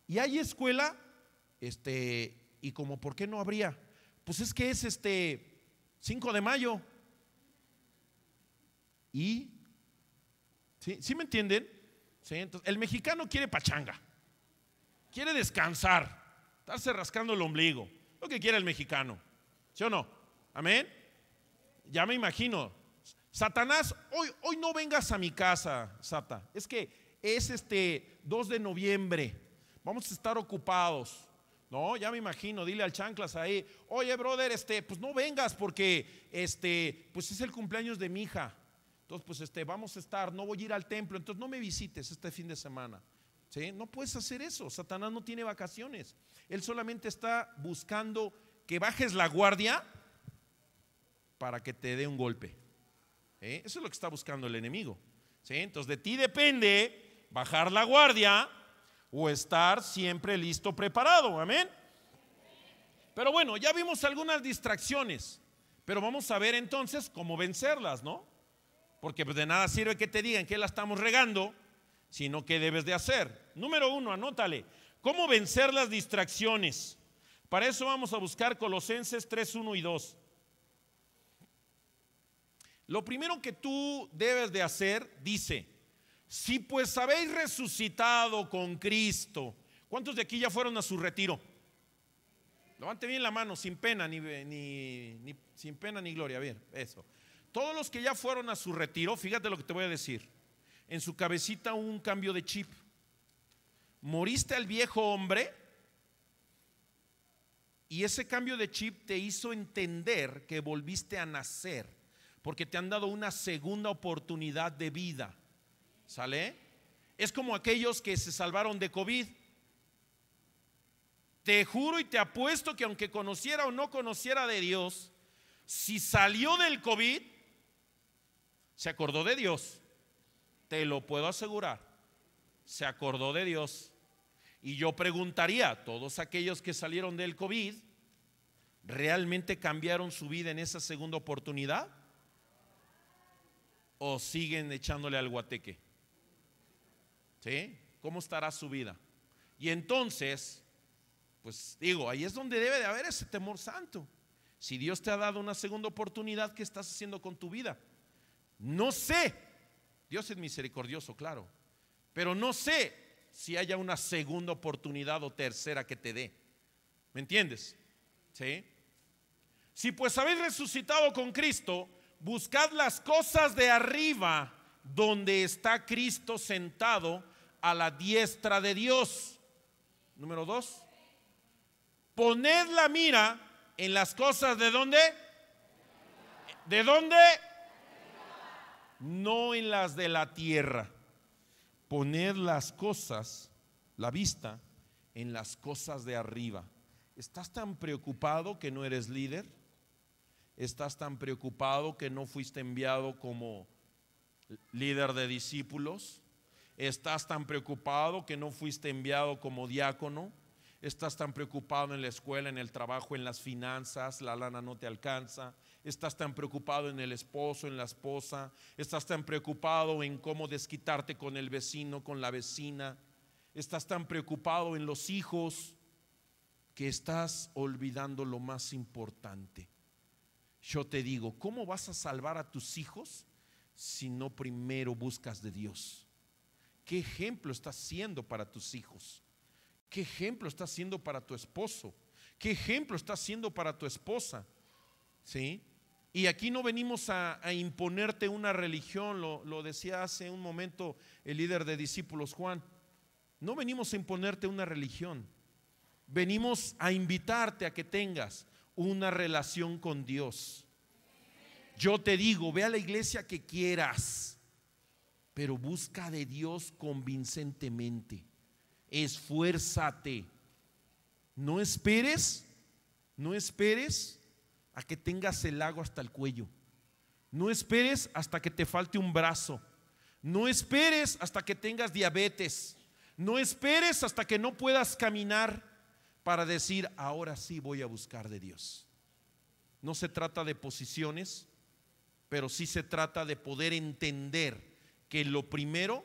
[SPEAKER 1] ¿y hay escuela? Este, y como, ¿por qué no habría? Pues es que es este 5 de mayo. ¿Y? ¿Sí, ¿Sí me entienden? El mexicano quiere pachanga, quiere descansar, estarse rascando el ombligo, lo que quiere el mexicano, ¿sí o no? Amén. Ya me imagino, Satanás, hoy, hoy no vengas a mi casa, Sata. Es que es este 2 de noviembre. Vamos a estar ocupados. No, ya me imagino, dile al chanclas ahí, oye, brother, este, pues no vengas porque este, pues es el cumpleaños de mi hija. Entonces, pues este, vamos a estar, no voy a ir al templo, entonces no me visites este fin de semana. No puedes hacer eso. Satanás no tiene vacaciones. Él solamente está buscando que bajes la guardia para que te dé un golpe. Eso es lo que está buscando el enemigo. Entonces de ti depende bajar la guardia o estar siempre listo, preparado. Amén. Pero bueno, ya vimos algunas distracciones, pero vamos a ver entonces cómo vencerlas, ¿no? Porque de nada sirve que te digan que la estamos regando, sino que debes de hacer. Número uno, anótale, ¿cómo vencer las distracciones? Para eso vamos a buscar Colosenses 3, 1 y 2. Lo primero que tú debes de hacer, dice, si pues habéis resucitado con Cristo, ¿cuántos de aquí ya fueron a su retiro? Levante bien la mano, sin pena ni, ni, sin pena ni gloria. Bien, eso. Todos los que ya fueron a su retiro, fíjate lo que te voy a decir. En su cabecita un cambio de chip. Moriste al viejo hombre y ese cambio de chip te hizo entender que volviste a nacer porque te han dado una segunda oportunidad de vida. ¿Sale? Es como aquellos que se salvaron de COVID. Te juro y te apuesto que aunque conociera o no conociera de Dios, si salió del COVID, se acordó de Dios. Te lo puedo asegurar. Se acordó de Dios. Y yo preguntaría, todos aquellos que salieron del COVID, ¿realmente cambiaron su vida en esa segunda oportunidad? o siguen echándole al guateque? ¿Sí? ¿Cómo estará su vida? Y entonces, pues digo, ahí es donde debe de haber ese temor santo. Si Dios te ha dado una segunda oportunidad, ¿qué estás haciendo con tu vida? No sé. Dios es misericordioso, claro. Pero no sé si haya una segunda oportunidad o tercera que te dé. ¿Me entiendes? ¿Sí? Si pues habéis resucitado con Cristo, buscad las cosas de arriba, donde está Cristo sentado a la diestra de Dios. Número dos, poned la mira en las cosas de dónde? ¿De dónde? No en las de la tierra. Poned las cosas, la vista, en las cosas de arriba. ¿Estás tan preocupado que no eres líder? estás tan preocupado que no fuiste enviado como líder de discípulos, estás tan preocupado que no fuiste enviado como diácono, estás tan preocupado en la escuela, en el trabajo, en las finanzas, la lana no te alcanza, estás tan preocupado en el esposo, en la esposa, estás tan preocupado en cómo desquitarte con el vecino, con la vecina, estás tan preocupado en los hijos que estás olvidando lo más importante yo te digo, ¿cómo vas a salvar a tus hijos si no primero buscas de Dios? ¿Qué ejemplo estás siendo para tus hijos? ¿Qué ejemplo estás siendo para tu esposo? ¿Qué ejemplo estás siendo para tu esposa? ¿Sí? Y aquí no venimos a, imponerte una religión, lo, lo decía hace un momento el líder de discípulos Juan. No venimos a imponerte una religión. Venimos a invitarte a que tengas una relación con Dios. Yo te digo, ve a la iglesia que quieras, pero busca de Dios convincentemente. Esfuérzate. No esperes, no esperes a que tengas el agua hasta el cuello. No esperes hasta que te falte un brazo. No esperes hasta que tengas diabetes. No esperes hasta que no puedas caminar para decir, ahora sí voy a buscar de Dios. No se trata de posiciones, pero sí se trata de poder entender que lo primero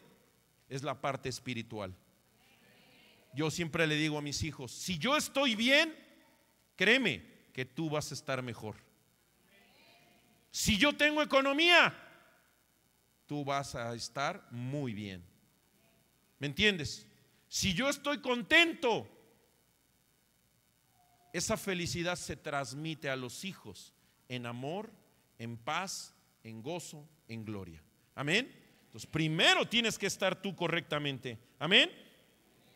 [SPEAKER 1] es la parte espiritual. Yo siempre le digo a mis hijos, si yo estoy bien, créeme que tú vas a estar mejor. Si yo tengo economía, tú vas a estar muy bien. ¿Me entiendes? Si yo estoy contento, esa felicidad se transmite a los hijos en amor, en paz, en gozo, en gloria. Amén. Entonces, primero tienes que estar tú correctamente. Amén.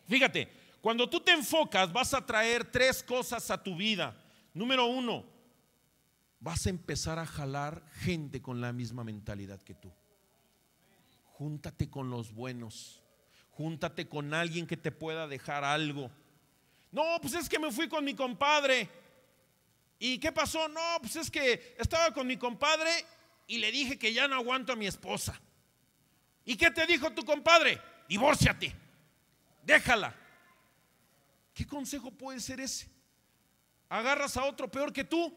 [SPEAKER 1] Fíjate, cuando tú te enfocas, vas a traer tres cosas a tu vida. Número uno, vas a empezar a jalar gente con la misma mentalidad que tú. Júntate con los buenos. Júntate con alguien que te pueda dejar algo. No, pues es que me fui con mi compadre. ¿Y qué pasó? No, pues es que estaba con mi compadre y le dije que ya no aguanto a mi esposa. ¿Y qué te dijo tu compadre? Divórciate. Déjala. ¿Qué consejo puede ser ese? Agarras a otro peor que tú.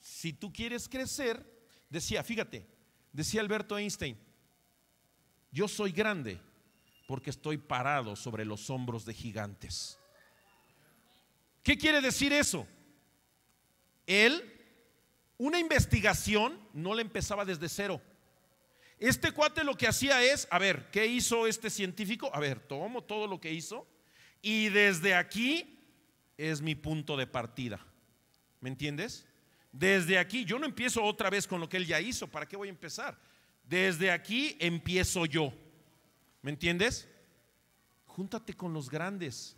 [SPEAKER 1] Si tú quieres crecer, decía, fíjate, decía Alberto Einstein, yo soy grande porque estoy parado sobre los hombros de gigantes. ¿Qué quiere decir eso? Él, una investigación no le empezaba desde cero. Este cuate lo que hacía es, a ver, ¿qué hizo este científico? A ver, tomo todo lo que hizo y desde aquí es mi punto de partida. ¿Me entiendes? Desde aquí, yo no empiezo otra vez con lo que él ya hizo, ¿para qué voy a empezar? Desde aquí empiezo yo. ¿Me entiendes? Júntate con los grandes,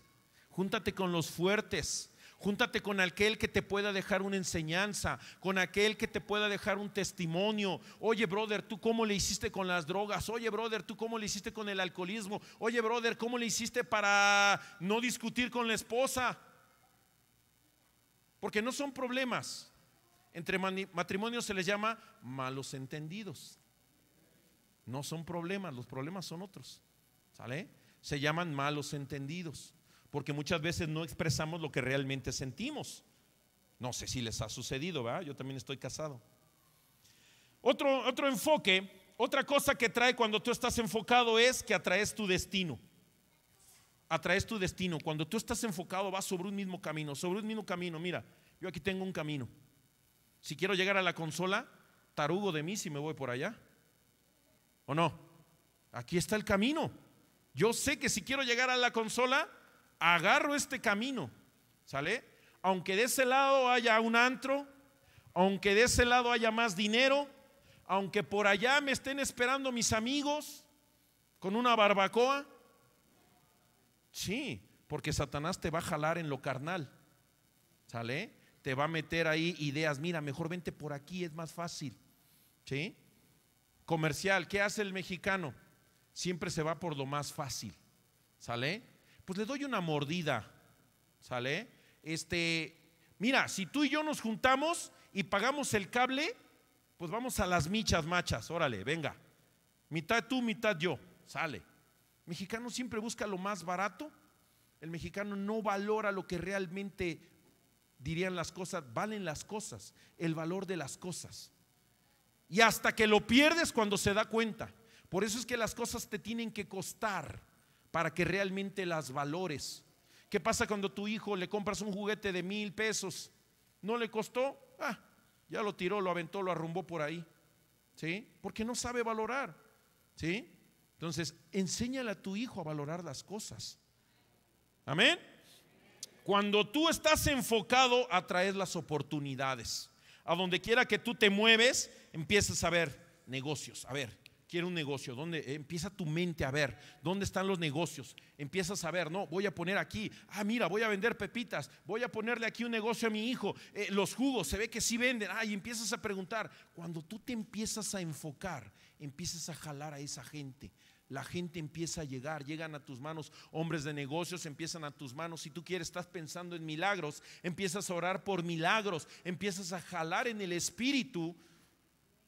[SPEAKER 1] júntate con los fuertes, júntate con aquel que te pueda dejar una enseñanza, con aquel que te pueda dejar un testimonio. Oye, brother, ¿tú cómo le hiciste con las drogas? Oye, brother, ¿tú cómo le hiciste con el alcoholismo? Oye, brother, ¿cómo le hiciste para no discutir con la esposa? Porque no son problemas. Entre matrimonios se les llama malos entendidos. No son problemas, los problemas son otros. ¿Sale? Se llaman malos entendidos, porque muchas veces no expresamos lo que realmente sentimos. No sé si les ha sucedido, ¿verdad? Yo también estoy casado. Otro, otro enfoque, otra cosa que trae cuando tú estás enfocado es que atraes tu destino. Atraes tu destino. Cuando tú estás enfocado vas sobre un mismo camino, sobre un mismo camino. Mira, yo aquí tengo un camino. Si quiero llegar a la consola, tarugo de mí si me voy por allá. ¿O no? Aquí está el camino. Yo sé que si quiero llegar a la consola, agarro este camino. ¿Sale? Aunque de ese lado haya un antro, aunque de ese lado haya más dinero, aunque por allá me estén esperando mis amigos con una barbacoa. Sí, porque Satanás te va a jalar en lo carnal. ¿Sale? Te va a meter ahí ideas, mira, mejor vente por aquí, es más fácil. ¿Sí? comercial, ¿qué hace el mexicano? Siempre se va por lo más fácil. ¿Sale? Pues le doy una mordida. ¿Sale? Este, mira, si tú y yo nos juntamos y pagamos el cable, pues vamos a las michas machas, órale, venga. Mitad tú, mitad yo. Sale. El mexicano siempre busca lo más barato. El mexicano no valora lo que realmente dirían las cosas, valen las cosas, el valor de las cosas. Y hasta que lo pierdes cuando se da cuenta. Por eso es que las cosas te tienen que costar para que realmente las valores. ¿Qué pasa cuando tu hijo le compras un juguete de mil pesos? ¿No le costó? Ah, ya lo tiró, lo aventó, lo arrumbó por ahí. ¿Sí? Porque no sabe valorar. ¿Sí? Entonces, enséñale a tu hijo a valorar las cosas. Amén. Cuando tú estás enfocado, atraes las oportunidades. A donde quiera que tú te mueves, empiezas a ver negocios. A ver, quiero un negocio. ¿Dónde empieza tu mente a ver dónde están los negocios? Empiezas a ver, no, voy a poner aquí. Ah, mira, voy a vender pepitas. Voy a ponerle aquí un negocio a mi hijo. Eh, los jugos, se ve que sí venden. Ah, y empiezas a preguntar. Cuando tú te empiezas a enfocar, empiezas a jalar a esa gente la gente empieza a llegar, llegan a tus manos, hombres de negocios empiezan a tus manos, si tú quieres, estás pensando en milagros, empiezas a orar por milagros, empiezas a jalar en el espíritu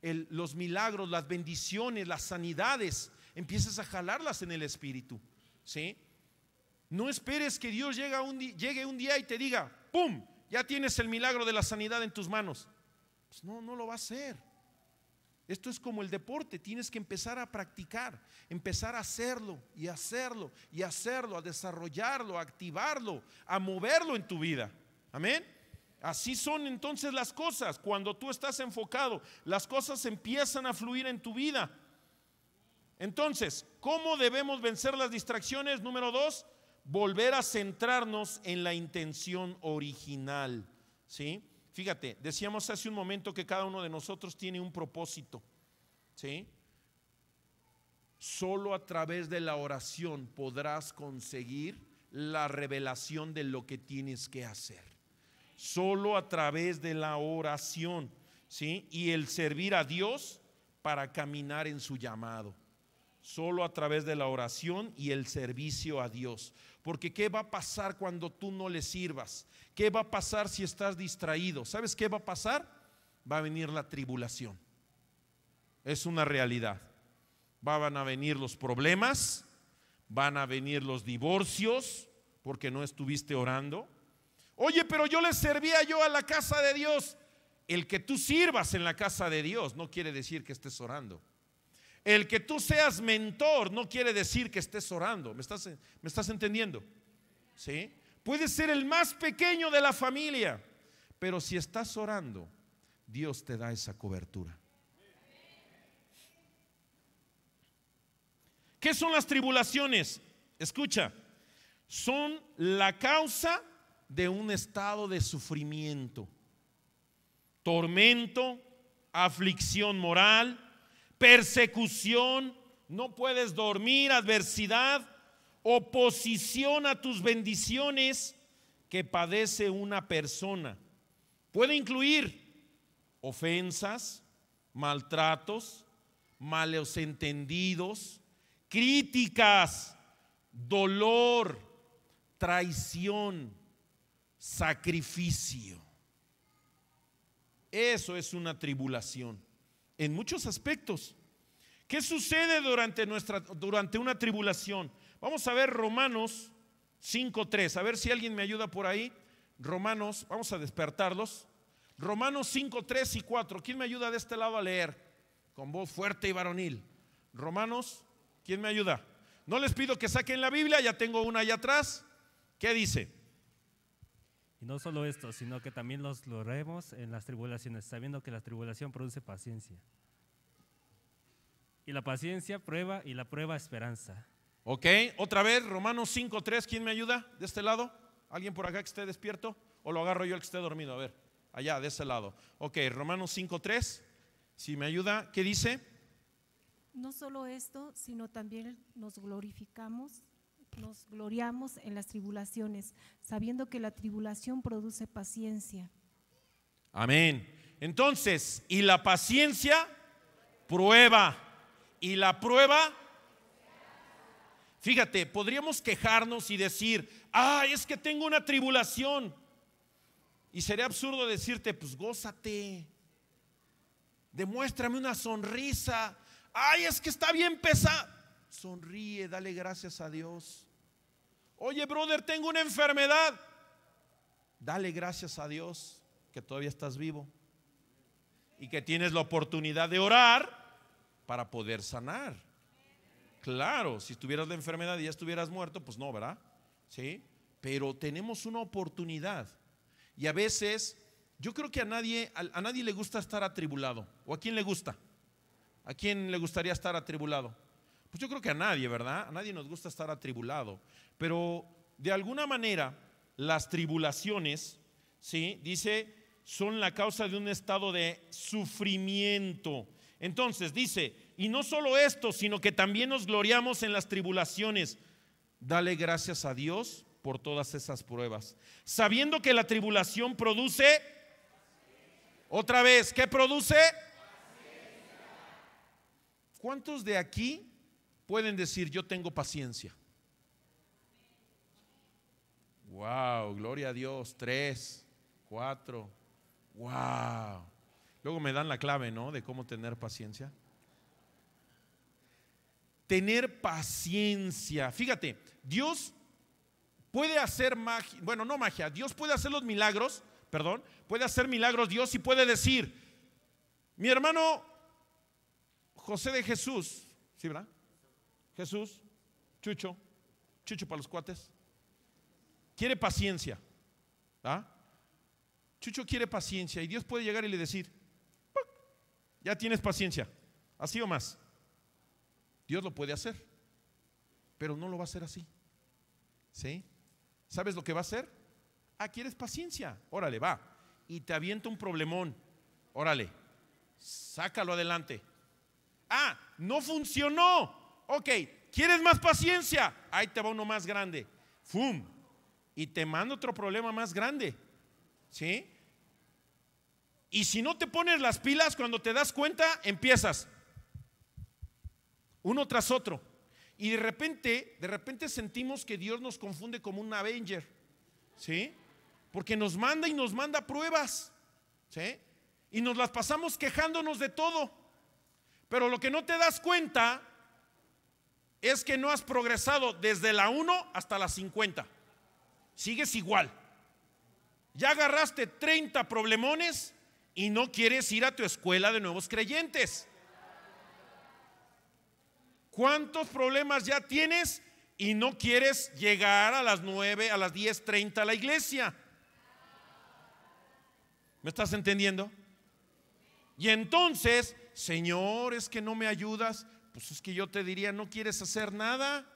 [SPEAKER 1] los milagros, las bendiciones, las sanidades, empiezas a jalarlas en el espíritu, ¿sí? No esperes que Dios llegue un, llegue un día y te diga, ¡pum! Ya tienes el milagro de la sanidad en tus manos. Pues no, no lo va a hacer. Esto es como el deporte, tienes que empezar a practicar, empezar a hacerlo y hacerlo y hacerlo, a desarrollarlo, a activarlo, a moverlo en tu vida. Amén. Así son entonces las cosas. Cuando tú estás enfocado, las cosas empiezan a fluir en tu vida. Entonces, ¿cómo debemos vencer las distracciones? Número dos, volver a centrarnos en la intención original. ¿Sí? Fíjate, decíamos hace un momento que cada uno de nosotros tiene un propósito. ¿Sí? Solo a través de la oración podrás conseguir la revelación de lo que tienes que hacer. Solo a través de la oración, ¿sí? Y el servir a Dios para caminar en su llamado. Solo a través de la oración y el servicio a Dios. Porque ¿qué va a pasar cuando tú no le sirvas? ¿Qué va a pasar si estás distraído? ¿Sabes qué va a pasar? Va a venir la tribulación. Es una realidad. Van a venir los problemas, van a venir los divorcios, porque no estuviste orando. Oye, pero yo le servía yo a la casa de Dios. El que tú sirvas en la casa de Dios no quiere decir que estés orando. El que tú seas mentor no quiere decir que estés orando. ¿Me estás, me estás entendiendo? ¿Sí? Puede ser el más pequeño de la familia, pero si estás orando, Dios te da esa cobertura. ¿Qué son las tribulaciones? Escucha, son la causa de un estado de sufrimiento, tormento, aflicción moral, persecución, no puedes dormir, adversidad, oposición a tus bendiciones que padece una persona. Puede incluir ofensas, maltratos, malos entendidos, críticas, dolor, traición, sacrificio. Eso es una tribulación en muchos aspectos. ¿Qué sucede durante, nuestra, durante una tribulación? Vamos a ver Romanos 5.3. A ver si alguien me ayuda por ahí. Romanos, vamos a despertarlos. Romanos 5, 3 y 4. ¿Quién me ayuda de este lado a leer? Con voz fuerte y varonil. Romanos, ¿quién me ayuda? No les pido que saquen la Biblia, ya tengo una allá atrás. ¿Qué dice?
[SPEAKER 2] Y no solo esto, sino que también los logremos en las tribulaciones, sabiendo que la tribulación produce paciencia. Y la paciencia prueba y la prueba esperanza.
[SPEAKER 1] Ok, otra vez, Romanos 5.3, ¿quién me ayuda de este lado? ¿Alguien por acá que esté despierto? ¿O lo agarro yo el que esté dormido? A ver, allá, de ese lado. Ok, Romanos 5.3, si me ayuda, ¿qué dice?
[SPEAKER 3] No solo esto, sino también nos glorificamos, nos gloriamos en las tribulaciones, sabiendo que la tribulación produce paciencia.
[SPEAKER 1] Amén. Entonces, y la paciencia prueba, y la prueba Fíjate, podríamos quejarnos y decir, ah, es que tengo una tribulación. Y sería absurdo decirte, pues gózate, demuéstrame una sonrisa. Ay, es que está bien pesado. Sonríe, dale gracias a Dios. Oye, brother, tengo una enfermedad. Dale gracias a Dios que todavía estás vivo y que tienes la oportunidad de orar para poder sanar. Claro, si tuvieras la enfermedad y ya estuvieras muerto, pues no, ¿verdad? Sí, pero tenemos una oportunidad. Y a veces, yo creo que a nadie, a, nadie le gusta estar atribulado. ¿O a quién le gusta? ¿A quién le gustaría estar atribulado? Pues yo creo que a nadie, ¿verdad? A nadie nos gusta estar atribulado. Pero de alguna manera las tribulaciones, ¿sí? Dice, son la causa de un estado de sufrimiento. Entonces dice, y no solo esto, sino que también nos gloriamos en las tribulaciones. Dale gracias a Dios por todas esas pruebas. Sabiendo que la tribulación produce, otra vez, ¿qué produce? ¿Cuántos de aquí pueden decir yo tengo paciencia? Wow, gloria a Dios. Tres, cuatro, wow. Luego me dan la clave, ¿no? De cómo tener paciencia. Tener paciencia. Fíjate, Dios puede hacer magia, bueno, no magia, Dios puede hacer los milagros, perdón, puede hacer milagros Dios y puede decir, mi hermano José de Jesús, ¿sí, verdad? Jesús, Chucho, Chucho para los cuates, quiere paciencia. ¿ah? Chucho quiere paciencia y Dios puede llegar y le decir, ya tienes paciencia, así o más. Dios lo puede hacer, pero no lo va a hacer así. ¿Sí? ¿Sabes lo que va a hacer? Ah, ¿quieres paciencia? Órale, va. Y te avienta un problemón. Órale, sácalo adelante. Ah, no funcionó. Ok, ¿quieres más paciencia? Ahí te va uno más grande. ¡Fum! Y te manda otro problema más grande. ¿Sí? Y si no te pones las pilas, cuando te das cuenta, empiezas. Uno tras otro. Y de repente, de repente sentimos que Dios nos confunde como un Avenger. ¿Sí? Porque nos manda y nos manda pruebas. ¿Sí? Y nos las pasamos quejándonos de todo. Pero lo que no te das cuenta es que no has progresado desde la 1 hasta la 50. Sigues igual. Ya agarraste 30 problemones y no quieres ir a tu escuela de nuevos creyentes. ¿Cuántos problemas ya tienes y no quieres llegar a las 9, a las 10.30 a la iglesia? ¿Me estás entendiendo? Y entonces, Señor, es que no me ayudas. Pues es que yo te diría, no quieres hacer nada.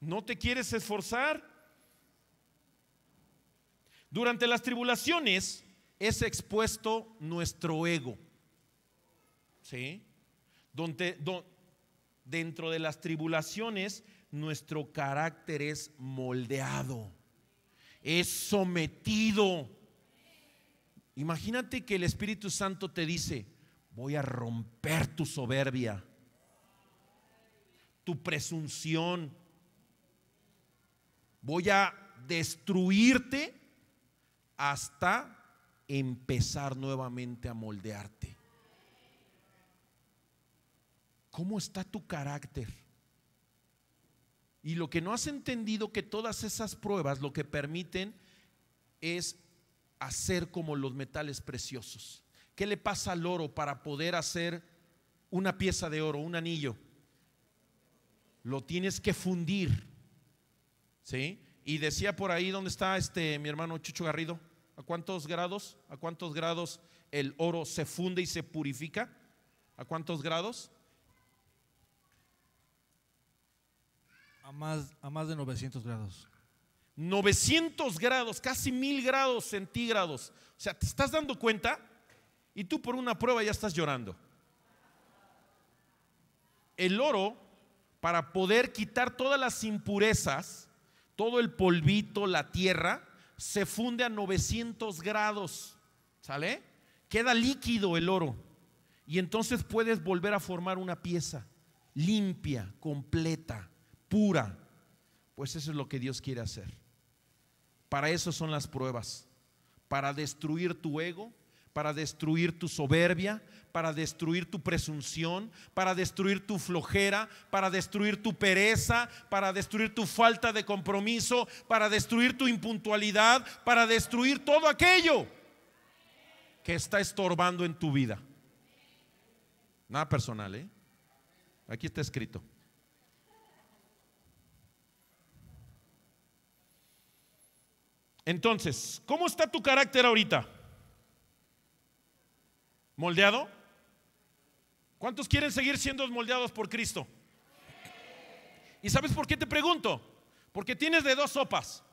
[SPEAKER 1] No te quieres esforzar. Durante las tribulaciones es expuesto nuestro ego. ¿Sí? Donde, dentro de las tribulaciones, nuestro carácter es moldeado, es sometido. Imagínate que el Espíritu Santo te dice, voy a romper tu soberbia, tu presunción, voy a destruirte hasta empezar nuevamente a moldearte. ¿Cómo está tu carácter? Y lo que no has entendido que todas esas pruebas lo que permiten es hacer como los metales preciosos. ¿Qué le pasa al oro para poder hacer una pieza de oro, un anillo? Lo tienes que fundir. ¿Sí? Y decía por ahí, ¿dónde está este mi hermano Chucho Garrido? ¿A cuántos grados? ¿A cuántos grados el oro se funde y se purifica? ¿A cuántos grados?
[SPEAKER 4] A más, a más de 900 grados.
[SPEAKER 1] 900 grados, casi mil grados centígrados. O sea, ¿te estás dando cuenta? Y tú por una prueba ya estás llorando. El oro, para poder quitar todas las impurezas, todo el polvito, la tierra, se funde a 900 grados. ¿Sale? Queda líquido el oro. Y entonces puedes volver a formar una pieza limpia, completa pura. Pues eso es lo que Dios quiere hacer. Para eso son las pruebas. Para destruir tu ego, para destruir tu soberbia, para destruir tu presunción, para destruir tu flojera, para destruir tu pereza, para destruir tu falta de compromiso, para destruir tu impuntualidad, para destruir todo aquello que está estorbando en tu vida. Nada personal, ¿eh? Aquí está escrito. Entonces, ¿cómo está tu carácter ahorita? ¿Moldeado? ¿Cuántos quieren seguir siendo moldeados por Cristo? ¿Y sabes por qué te pregunto? Porque tienes de dos sopas.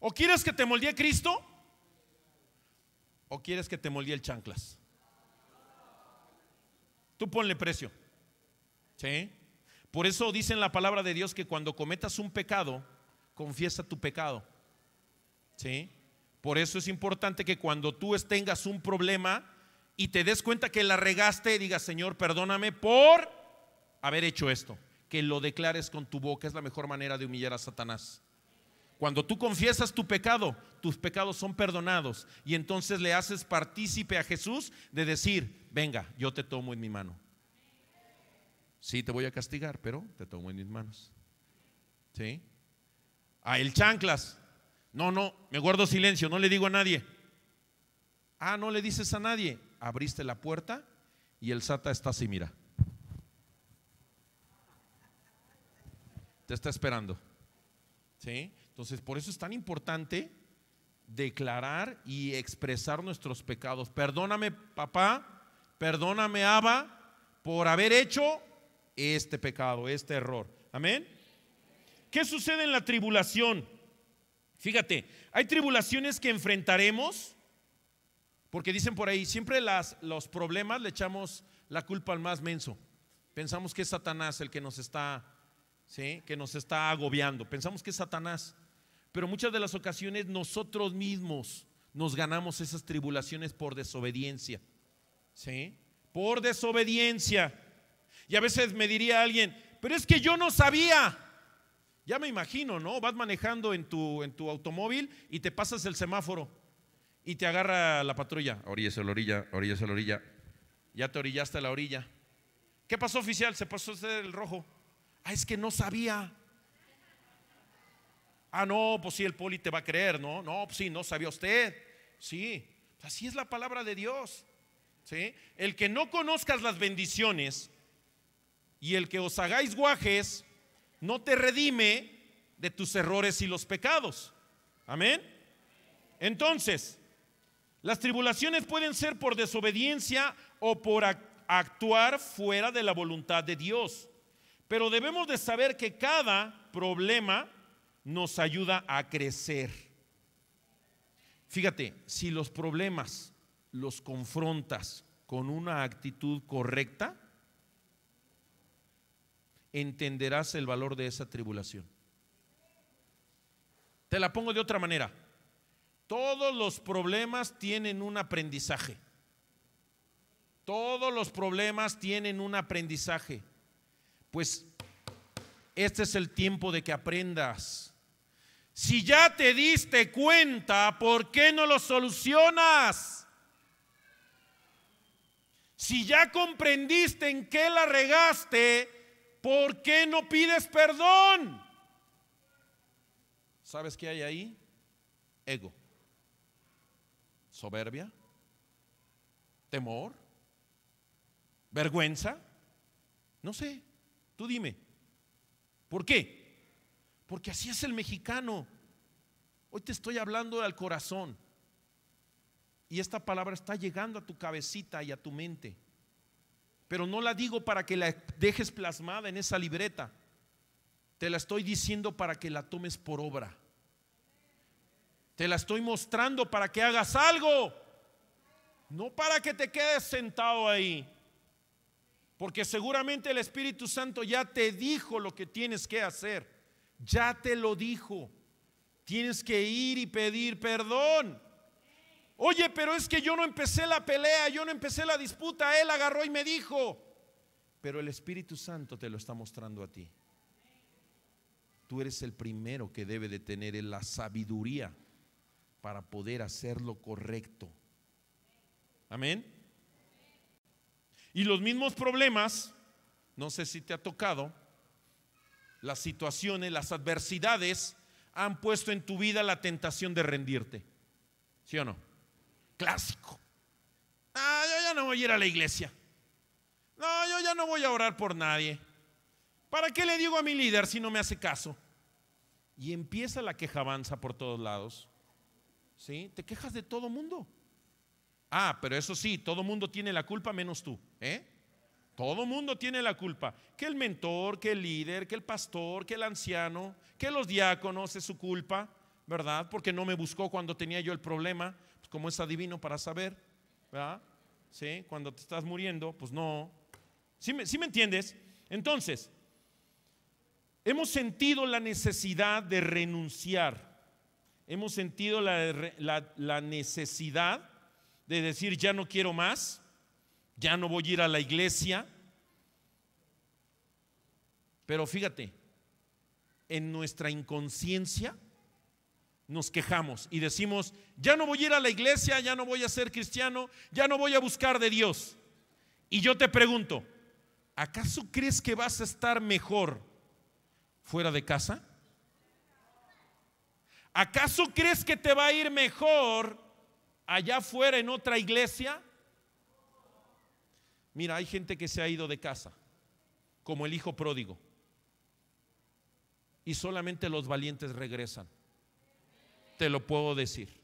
[SPEAKER 1] ¿O quieres que te moldee Cristo? ¿O quieres que te moldee el chanclas? Tú ponle precio. ¿Sí? Por eso dice en la palabra de Dios que cuando cometas un pecado, confiesa tu pecado. ¿Sí? Por eso es importante que cuando tú tengas un problema y te des cuenta que la regaste, digas, Señor, perdóname por haber hecho esto. Que lo declares con tu boca es la mejor manera de humillar a Satanás. Cuando tú confiesas tu pecado, tus pecados son perdonados y entonces le haces partícipe a Jesús de decir, venga, yo te tomo en mi mano. Sí, te voy a castigar, pero te tomo en mis manos. ¿Sí? A el chanclas. No, no, me guardo silencio, no le digo a nadie. Ah, no le dices a nadie. Abriste la puerta y el Sata está así, mira. Te está esperando. ¿Sí? Entonces, por eso es tan importante declarar y expresar nuestros pecados. Perdóname, papá, perdóname, Abba, por haber hecho este pecado, este error. Amén. ¿Qué sucede en la tribulación? Fíjate, hay tribulaciones que enfrentaremos, porque dicen por ahí, siempre las, los problemas le echamos la culpa al más menso. Pensamos que es Satanás el que nos está, ¿sí? que nos está agobiando. Pensamos que es Satanás. Pero muchas de las ocasiones nosotros mismos nos ganamos esas tribulaciones por desobediencia. ¿Sí? Por desobediencia. Y a veces me diría alguien, pero es que yo no sabía. Ya me imagino, ¿no? Vas manejando en tu, en tu automóvil y te pasas el semáforo y te agarra la patrulla. Oríllese a la orilla, oríllese a la orilla. Ya te orillaste a la orilla. ¿Qué pasó, oficial? Se pasó el rojo. Ah, es que no sabía. Ah, no, pues sí, el poli te va a creer, ¿no? No, pues sí, no sabía usted. Sí, así es la palabra de Dios. ¿sí? El que no conozcas las bendiciones y el que os hagáis guajes, no te redime de tus errores y los pecados. Amén. Entonces, las tribulaciones pueden ser por desobediencia o por actuar fuera de la voluntad de Dios. Pero debemos de saber que cada problema nos ayuda a crecer. Fíjate, si los problemas los confrontas con una actitud correcta, entenderás el valor de esa tribulación. Te la pongo de otra manera. Todos los problemas tienen un aprendizaje. Todos los problemas tienen un aprendizaje. Pues este es el tiempo de que aprendas si ya te diste cuenta, ¿por qué no lo solucionas? Si ya comprendiste en qué la regaste, ¿por qué no pides perdón? ¿Sabes qué hay ahí? Ego, soberbia, temor, vergüenza. No sé, tú dime. ¿Por qué? Porque así es el mexicano. Hoy te estoy hablando al corazón. Y esta palabra está llegando a tu cabecita y a tu mente. Pero no la digo para que la dejes plasmada en esa libreta. Te la estoy diciendo para que la tomes por obra. Te la estoy mostrando para que hagas algo. No para que te quedes sentado ahí. Porque seguramente el Espíritu Santo ya te dijo lo que tienes que hacer. Ya te lo dijo. Tienes que ir y pedir perdón. Oye, pero es que yo no empecé la pelea, yo no empecé la disputa, él agarró y me dijo. Pero el Espíritu Santo te lo está mostrando a ti. Tú eres el primero que debe de tener la sabiduría para poder hacer lo correcto. Amén. Y los mismos problemas, no sé si te ha tocado, las situaciones, las adversidades han puesto en tu vida la tentación de rendirte. ¿Sí o no? Clásico. Ah, yo ya no voy a ir a la iglesia. No, yo ya no voy a orar por nadie. ¿Para qué le digo a mi líder si no me hace caso? Y empieza la queja avanza por todos lados. ¿Sí? Te quejas de todo mundo. Ah, pero eso sí, todo mundo tiene la culpa menos tú. ¿eh? Todo mundo tiene la culpa. Que el mentor, que el líder, que el pastor, que el anciano, que los diáconos es su culpa, ¿verdad? Porque no me buscó cuando tenía yo el problema, pues como es adivino para saber, ¿verdad? ¿Sí? Cuando te estás muriendo, pues no. ¿Sí me, sí me entiendes? Entonces, hemos sentido la necesidad de renunciar. Hemos sentido la, necesidad de decir, ya no quiero más, ya no voy a ir a la iglesia. Pero fíjate, en nuestra inconsciencia nos quejamos y decimos, ya no voy a ir a la iglesia, ya no voy a ser cristiano, ya no voy a buscar de Dios. Y yo te pregunto, ¿acaso crees que vas a estar mejor fuera de casa? ¿Acaso crees que te va a ir mejor allá afuera en otra iglesia? Mira, hay gente que se ha ido de casa, como el hijo pródigo, y solamente los valientes regresan. Te lo puedo decir.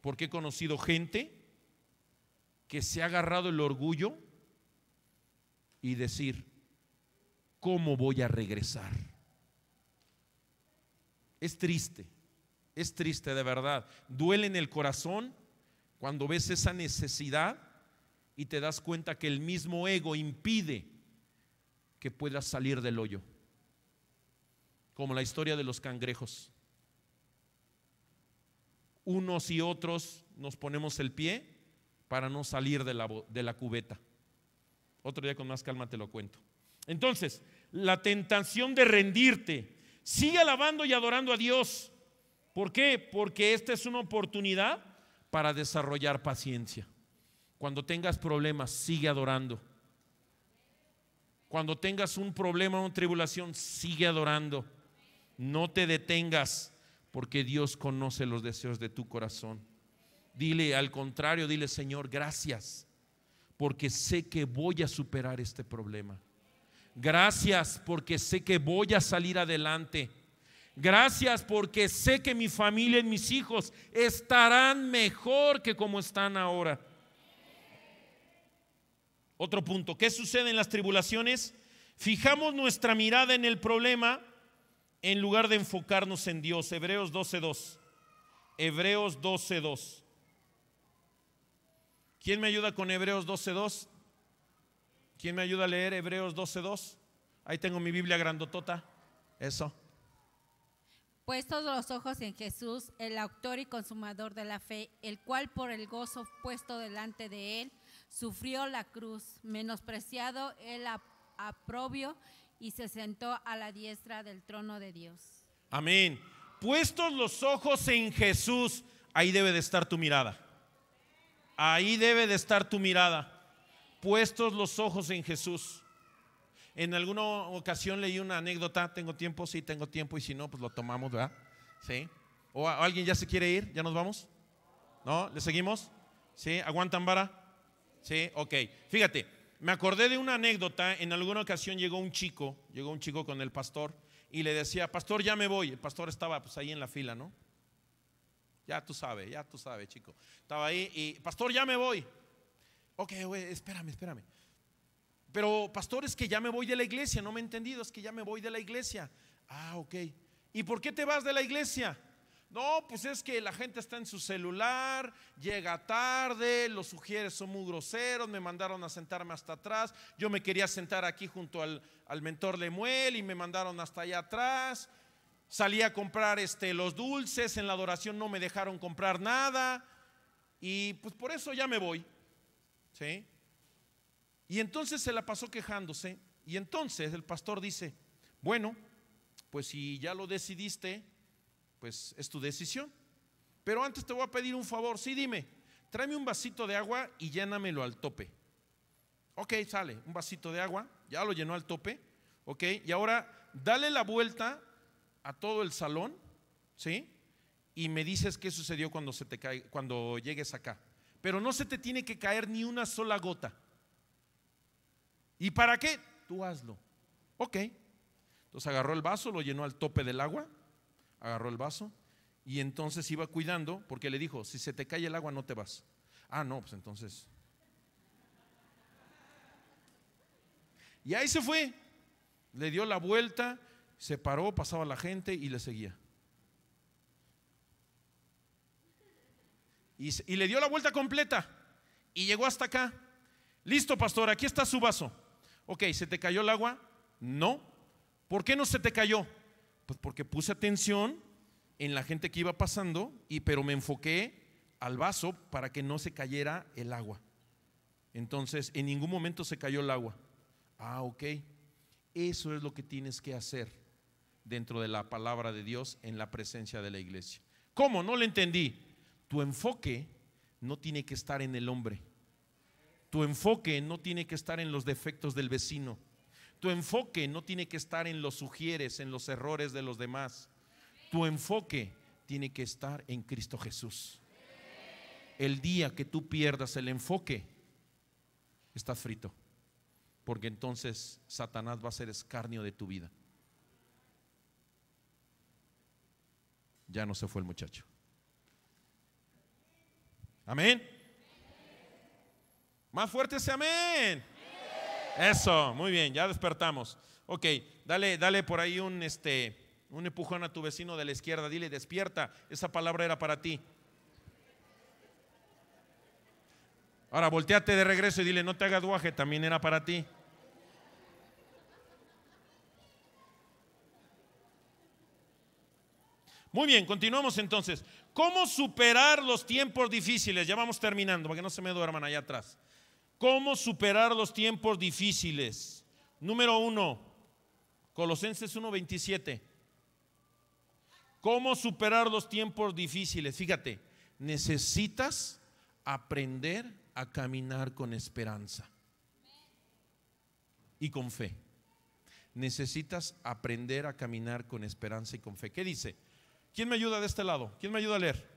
[SPEAKER 1] Porque he conocido gente que se ha agarrado el orgullo y decir, ¿cómo voy a regresar? Es triste, es triste de verdad. Duele en el corazón cuando ves esa necesidad y te das cuenta que el mismo ego impide que puedas salir del hoyo. Como la historia de los cangrejos. Unos y otros nos ponemos el pie para no salir de la, cubeta. Otro día con más calma te lo cuento. Entonces, la tentación de rendirte. Sigue alabando y adorando a Dios. ¿Por qué? Porque esta es una oportunidad para desarrollar paciencia. Cuando tengas problemas, sigue adorando. Cuando tengas un problema una tribulación, sigue adorando. No te detengas, porque Dios conoce los deseos de tu corazón. Dile al contrario, dile Señor, gracias, porque sé que voy a superar este problema. Gracias porque sé que voy a salir adelante. Gracias porque sé que mi familia y mis hijos estarán mejor que como están ahora. Otro punto, ¿qué sucede en las tribulaciones? Fijamos nuestra mirada en el problema en lugar de enfocarnos en Dios. Hebreos 12.2. Hebreos 12.2. ¿Quién me ayuda con Hebreos 12.2? ¿Quién me ayuda a leer Hebreos 12.2? Ahí tengo mi Biblia grandotota. Eso.
[SPEAKER 5] Puestos los ojos en Jesús, el autor y consumador de la fe, el cual por el gozo puesto delante de él, sufrió la cruz, menospreciado el ap- aprobio y se sentó a la diestra del trono de Dios.
[SPEAKER 1] Amén. Puestos los ojos en Jesús, ahí debe de estar tu mirada. Ahí debe de estar tu mirada. Puestos los ojos en Jesús. En alguna ocasión leí una anécdota, tengo tiempo, sí, tengo tiempo, y si no, pues lo tomamos, ¿verdad? Sí. ¿O alguien ya se quiere ir? ¿Ya nos vamos? ¿No? ¿Le seguimos? ¿Sí? ¿Aguantan vara? Sí, ok. Fíjate, me acordé de una anécdota. En alguna ocasión llegó un chico, llegó un chico con el pastor y le decía, pastor, ya me voy. El pastor estaba pues ahí en la fila, ¿no? Ya tú sabes, ya tú sabes, chico. Estaba ahí y, pastor, ya me voy. Ok, güey, espérame, espérame. Pero, pastor, es que ya me voy de la iglesia, no me he entendido, es que ya me voy de la iglesia. Ah, ok. ¿Y por qué te vas de la iglesia? No, pues es que la gente está en su celular, llega tarde, los sugieres son muy groseros, me mandaron a sentarme hasta atrás, yo me quería sentar aquí junto al, al mentor Lemuel y me mandaron hasta allá atrás. Salí a comprar este, los dulces, en la adoración no me dejaron comprar nada y pues por eso ya me voy. ¿Sí? Y entonces se la pasó quejándose. Y entonces el pastor dice, bueno, pues si ya lo decidiste, pues es tu decisión. Pero antes te voy a pedir un favor, sí, dime, tráeme un vasito de agua y llénamelo al tope. Ok, sale, un vasito de agua, ya lo llenó al tope, ok, y ahora dale la vuelta a todo el salón, ¿sí? Y me dices qué sucedió cuando se te cae, cuando llegues acá. Pero no se te tiene que caer ni una sola gota. ¿Y para qué? Tú hazlo. Ok. Entonces agarró el vaso, lo llenó al tope del agua, agarró el vaso y entonces iba cuidando porque le dijo, si se te cae el agua no te vas. Ah, no, pues entonces. Y ahí se fue. Le dio la vuelta, se paró, pasaba la gente y le seguía. Y, le dio la vuelta completa y llegó hasta acá. Listo, pastor, aquí está su vaso. Ok, ¿se te cayó el agua? No. ¿Por qué no se te cayó? Pues porque puse atención en la gente que iba pasando, y, pero me enfoqué al vaso para que no se cayera el agua. Entonces, en ningún momento se cayó el agua. Ah, ok. Eso es lo que tienes que hacer dentro de la palabra de Dios en la presencia de la iglesia. ¿Cómo? No le entendí. Tu enfoque no tiene que estar en el hombre. Tu enfoque no tiene que estar en los defectos del vecino. Tu enfoque no tiene que estar en los sugieres, en los errores de los demás. Tu enfoque tiene que estar en Cristo Jesús. El día que tú pierdas el enfoque, estás frito. Porque entonces Satanás va a ser escarnio de tu vida. Ya no se fue el muchacho. Amén. Más fuerte ese amén. Eso, muy bien, ya despertamos. Ok, dale, dale por ahí un este un empujón a tu vecino de la izquierda, dile, despierta, esa palabra era para ti. Ahora volteate de regreso y dile, no te hagas guaje, también era para ti. Muy bien, continuamos entonces. ¿Cómo superar los tiempos difíciles? Ya vamos terminando, para que no se me duerman allá atrás. ¿Cómo superar los tiempos difíciles? Número uno, Colosenses 1.27. ¿Cómo superar los tiempos difíciles? Fíjate, necesitas aprender a caminar con esperanza y con fe. Necesitas aprender a caminar con esperanza y con fe. ¿Qué dice? ¿Quién me ayuda de este lado? ¿Quién me ayuda a leer?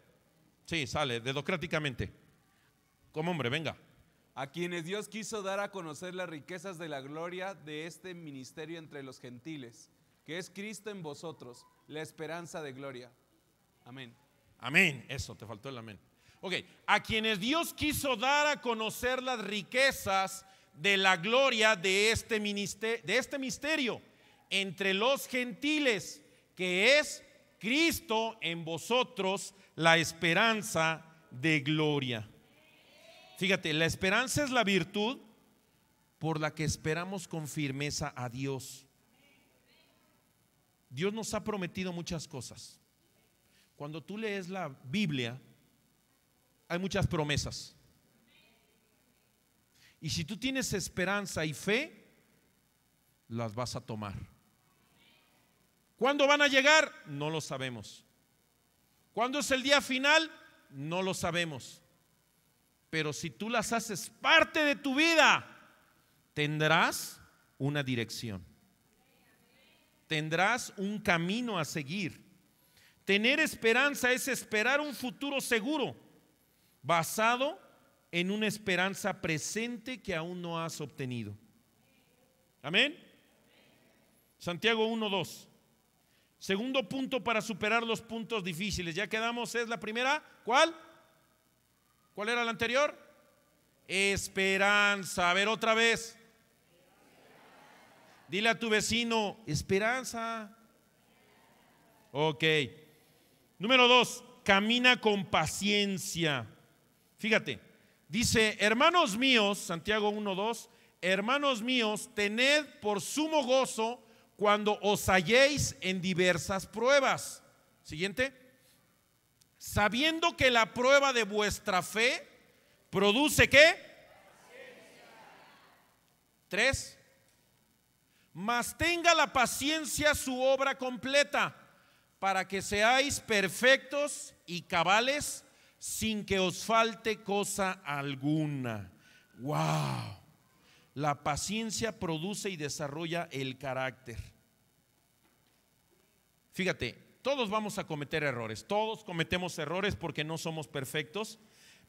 [SPEAKER 1] Sí, sale, dedocráticamente. Como hombre, venga.
[SPEAKER 6] A quienes Dios quiso dar a conocer las riquezas de la gloria de este ministerio entre los gentiles, que es Cristo en vosotros, la esperanza de gloria. Amén.
[SPEAKER 1] Amén. Eso, te faltó el amén. Ok, a quienes Dios quiso dar a conocer las riquezas de la gloria de este, ministerio, de este misterio entre los gentiles, que es Cristo en vosotros, la esperanza de gloria. Fíjate, la esperanza es la virtud por la que esperamos con firmeza a Dios. Dios nos ha prometido muchas cosas. Cuando tú lees la Biblia, hay muchas promesas. Y si tú tienes esperanza y fe, las vas a tomar. ¿Cuándo van a llegar? No lo sabemos. ¿Cuándo es el día final? No lo sabemos. Pero si tú las haces parte de tu vida, tendrás una dirección tendrás un camino a seguir. Tener esperanza es esperar un futuro seguro, basado en una esperanza presente que aún no has obtenido. Amén. Santiago 1.2. Segundo punto para superar los puntos difíciles. Ya quedamos, es la primera. ¿Cuál? ¿Cuál era la anterior? Esperanza. A ver otra vez. Dile a tu vecino, esperanza. Ok. Número dos, camina con paciencia. Fíjate, dice, hermanos míos, Santiago 1.2, hermanos míos, tened por sumo gozo cuando os halléis en diversas pruebas. Siguiente. Sabiendo que la prueba de vuestra fe produce qué? Tres mas tenga la paciencia su obra completa, para que seáis perfectos y cabales sin que os falte cosa alguna. Wow. La paciencia produce y desarrolla el carácter. Fíjate, todos vamos a cometer errores, todos cometemos errores porque no somos perfectos,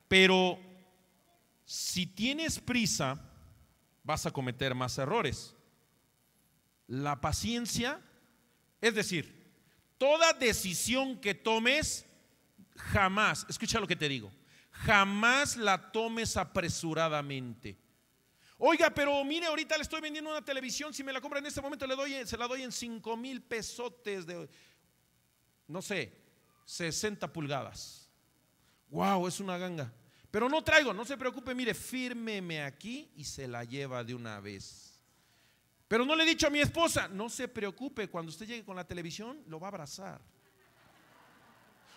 [SPEAKER 1] pero si tienes prisa, vas a cometer más errores la paciencia, es decir, toda decisión que tomes, jamás, escucha lo que te digo, jamás la tomes apresuradamente. Oiga, pero mire, ahorita le estoy vendiendo una televisión, si me la compra en este momento le doy, se la doy en 5 mil pesotes de, no sé, 60 pulgadas. Wow, es una ganga. Pero no traigo, no se preocupe, mire, fírmeme aquí y se la lleva de una vez. Pero no le he dicho a mi esposa, no se preocupe, cuando usted llegue con la televisión, lo va a abrazar.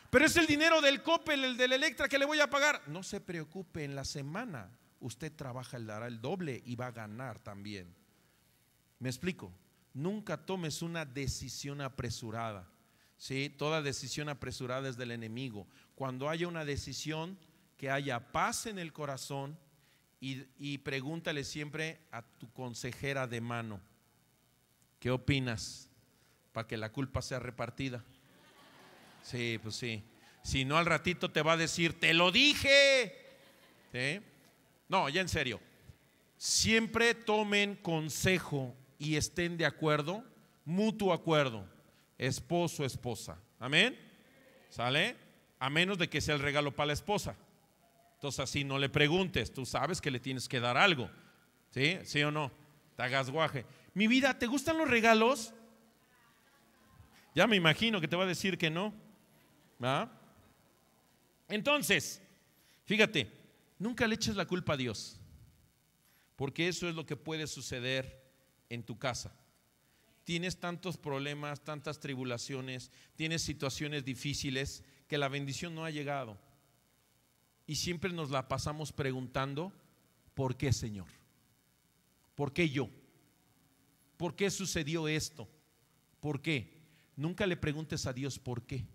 [SPEAKER 1] Pero es el dinero del Coppel, el del Electra que le voy a pagar. No se preocupe, en la semana usted trabaja, le dará el doble y va a ganar también. Me explico. Nunca tomes una decisión apresurada. ¿sí? Toda decisión apresurada es del enemigo. Cuando haya una decisión, que haya paz en el corazón y, pregúntale siempre a tu consejera de mano, ¿qué opinas? Para que la culpa sea repartida. Sí, pues sí. Si no, al ratito te va a decir, te lo dije. No, ya en serio. Siempre tomen consejo y estén de acuerdo, mutuo acuerdo, esposo, esposa. Amén. ¿Sale? A menos de que sea el regalo para la esposa. Entonces así no le preguntes, tú sabes que le tienes que dar algo. ¿Sí? ¿Sí o no? Te hagas guaje. Mi vida, ¿te gustan los regalos? Ya me imagino que te va a decir que no. ¿Va? Entonces, fíjate, nunca le eches la culpa a Dios, porque eso es lo que puede suceder en tu casa. Tienes tantos problemas, tantas tribulaciones, tienes situaciones difíciles que la bendición no ha llegado. Y siempre nos la pasamos preguntando, ¿por qué Señor? ¿Por qué yo? ¿Por qué sucedió esto? ¿Por qué? Nunca le preguntes a Dios por qué.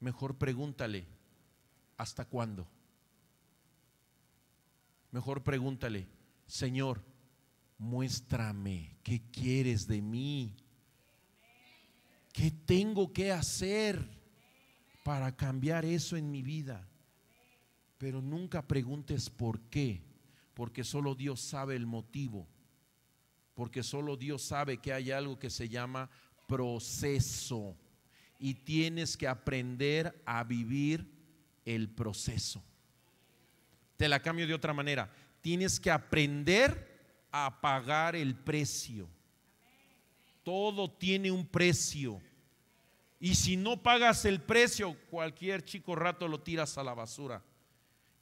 [SPEAKER 1] Mejor pregúntale, ¿hasta cuándo? Mejor pregúntale, Señor, muéstrame qué quieres de mí. ¿Qué tengo que hacer para cambiar eso en mi vida? Pero nunca preguntes por qué, porque solo Dios sabe el motivo, porque solo Dios sabe que hay algo que se llama proceso y tienes que aprender a vivir el proceso. Te la cambio de otra manera. Tienes que aprender a pagar el precio. Todo tiene un precio. Y si no pagas el precio, cualquier chico rato lo tiras a la basura.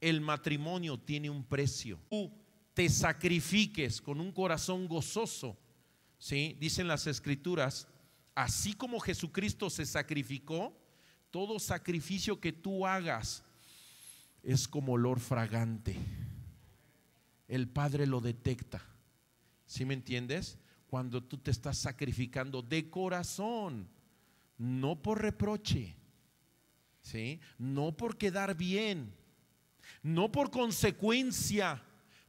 [SPEAKER 1] El matrimonio tiene un precio. Tú te sacrifiques con un corazón gozoso. ¿sí? Dicen las escrituras, así como Jesucristo se sacrificó, todo sacrificio que tú hagas es como olor fragante. El Padre lo detecta. ¿Sí me entiendes? Cuando tú te estás sacrificando de corazón, no por reproche, ¿sí? No por quedar bien, no por consecuencia,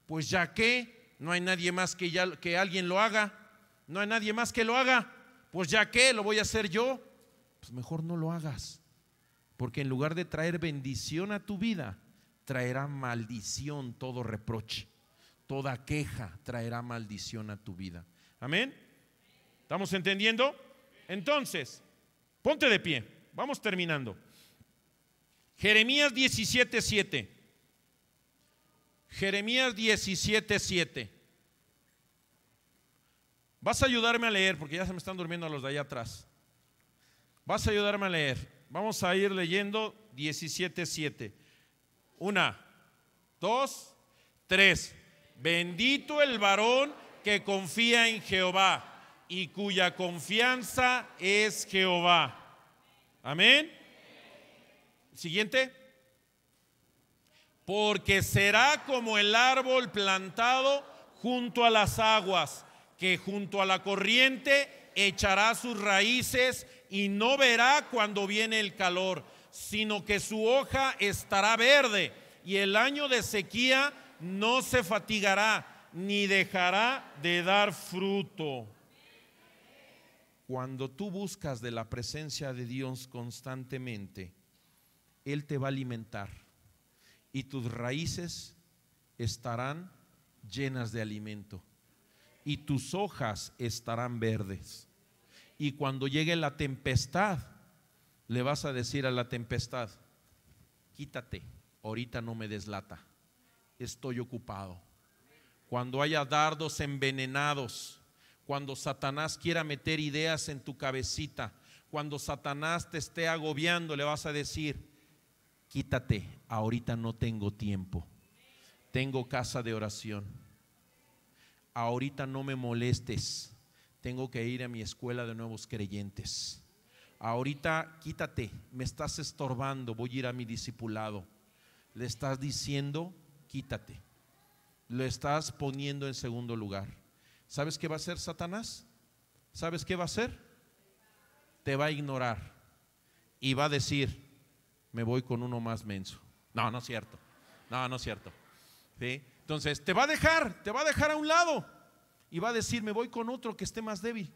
[SPEAKER 1] pues ya que no hay nadie más que, ya, que alguien lo haga, no hay nadie más que lo haga, pues ya que lo voy a hacer yo, pues mejor no lo hagas, porque en lugar de traer bendición a tu vida, traerá maldición todo reproche, toda queja traerá maldición a tu vida. Amén. ¿Estamos entendiendo? Entonces, ponte de pie. Vamos terminando. Jeremías 17:7. Jeremías 17:7. Vas a ayudarme a leer porque ya se me están durmiendo los de allá atrás. Vas a ayudarme a leer. Vamos a ir leyendo 17:7. Una, dos, tres. Bendito el varón que confía en Jehová y cuya confianza es Jehová. Amén. Siguiente. Porque será como el árbol plantado junto a las aguas, que junto a la corriente echará sus raíces y no verá cuando viene el calor, sino que su hoja estará verde y el año de sequía no se fatigará ni dejará de dar fruto. Cuando tú buscas de la presencia de Dios constantemente, Él te va a alimentar y tus raíces estarán llenas de alimento y tus hojas estarán verdes. Y cuando llegue la tempestad, le vas a decir a la tempestad, quítate, ahorita no me deslata, estoy ocupado. cuando haya dardos envenenados, cuando Satanás quiera meter ideas en tu cabecita, cuando Satanás te esté agobiando, le vas a decir, quítate, ahorita no tengo tiempo, tengo casa de oración, ahorita no me molestes, tengo que ir a mi escuela de nuevos creyentes, ahorita quítate, me estás estorbando, voy a ir a mi discipulado, le estás diciendo, quítate, lo estás poniendo en segundo lugar. ¿Sabes qué va a hacer Satanás? ¿Sabes qué va a hacer? Te va a ignorar y va a decir, me voy con uno más menso. No, no es cierto. No, no es cierto. ¿Sí? Entonces, te va a dejar, te va a dejar a un lado y va a decir, me voy con otro que esté más débil.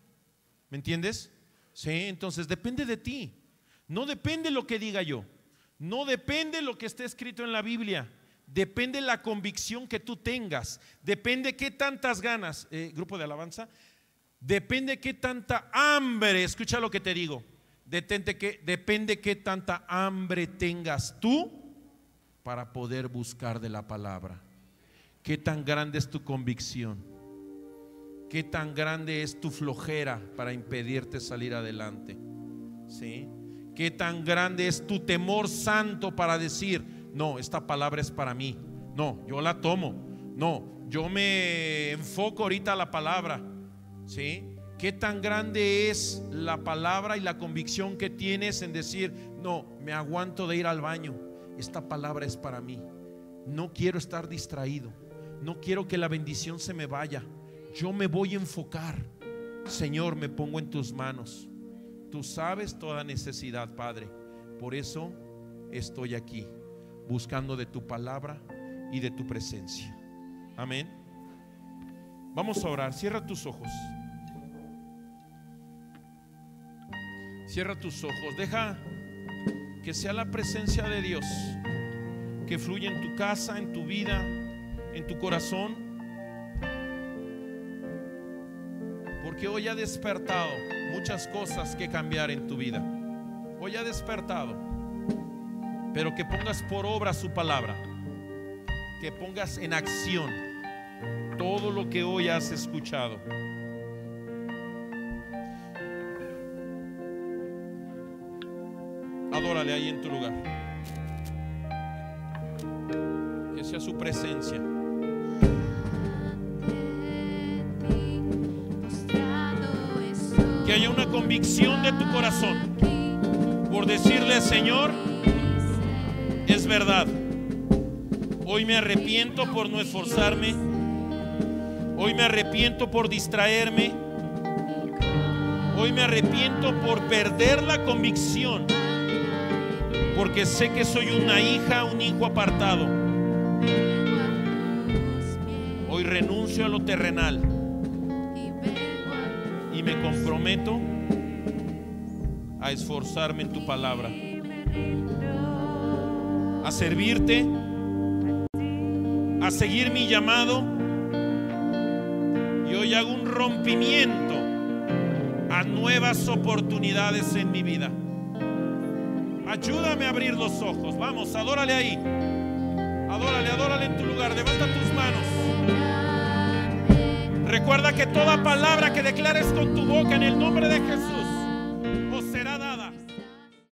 [SPEAKER 1] ¿Me entiendes? Sí, entonces depende de ti. No depende lo que diga yo. No depende lo que esté escrito en la Biblia. Depende la convicción que tú tengas. Depende qué tantas ganas, eh, grupo de alabanza. Depende qué tanta hambre, escucha lo que te digo. Detente que, depende qué tanta hambre tengas tú para poder buscar de la palabra. Qué tan grande es tu convicción. Qué tan grande es tu flojera para impedirte salir adelante. ¿Sí? Qué tan grande es tu temor santo para decir, no, esta palabra es para mí. No, yo la tomo. No, yo me enfoco ahorita a la palabra. ¿Sí? ¿Qué tan grande es la palabra y la convicción que tienes en decir, no, me aguanto de ir al baño? Esta palabra es para mí. No quiero estar distraído. No quiero que la bendición se me vaya. Yo me voy a enfocar. Señor, me pongo en tus manos. Tú sabes toda necesidad, Padre. Por eso estoy aquí buscando de tu palabra y de tu presencia. Amén. Vamos a orar. Cierra tus ojos. Cierra tus ojos. Deja que sea la presencia de Dios que fluya en tu casa, en tu vida, en tu corazón. Porque hoy ha despertado muchas cosas que cambiar en tu vida. Hoy ha despertado pero que pongas por obra su palabra, que pongas en acción todo lo que hoy has escuchado. Adórale ahí en tu lugar. Que sea su presencia. Haya una convicción de tu corazón por decirle, Señor, es verdad. Hoy me arrepiento por no esforzarme. Hoy me arrepiento por distraerme. Hoy me arrepiento por perder la convicción. Porque sé que soy una hija, un hijo apartado. Hoy renuncio a lo terrenal. Me comprometo a esforzarme en tu palabra a servirte, a seguir mi llamado. Y hoy hago un rompimiento a nuevas oportunidades en mi vida. Ayúdame a abrir los ojos. Vamos, adórale ahí. Adórale, adórale en tu lugar. Levanta tus manos. Recuerda que toda palabra que declares con tu boca en el nombre de Jesús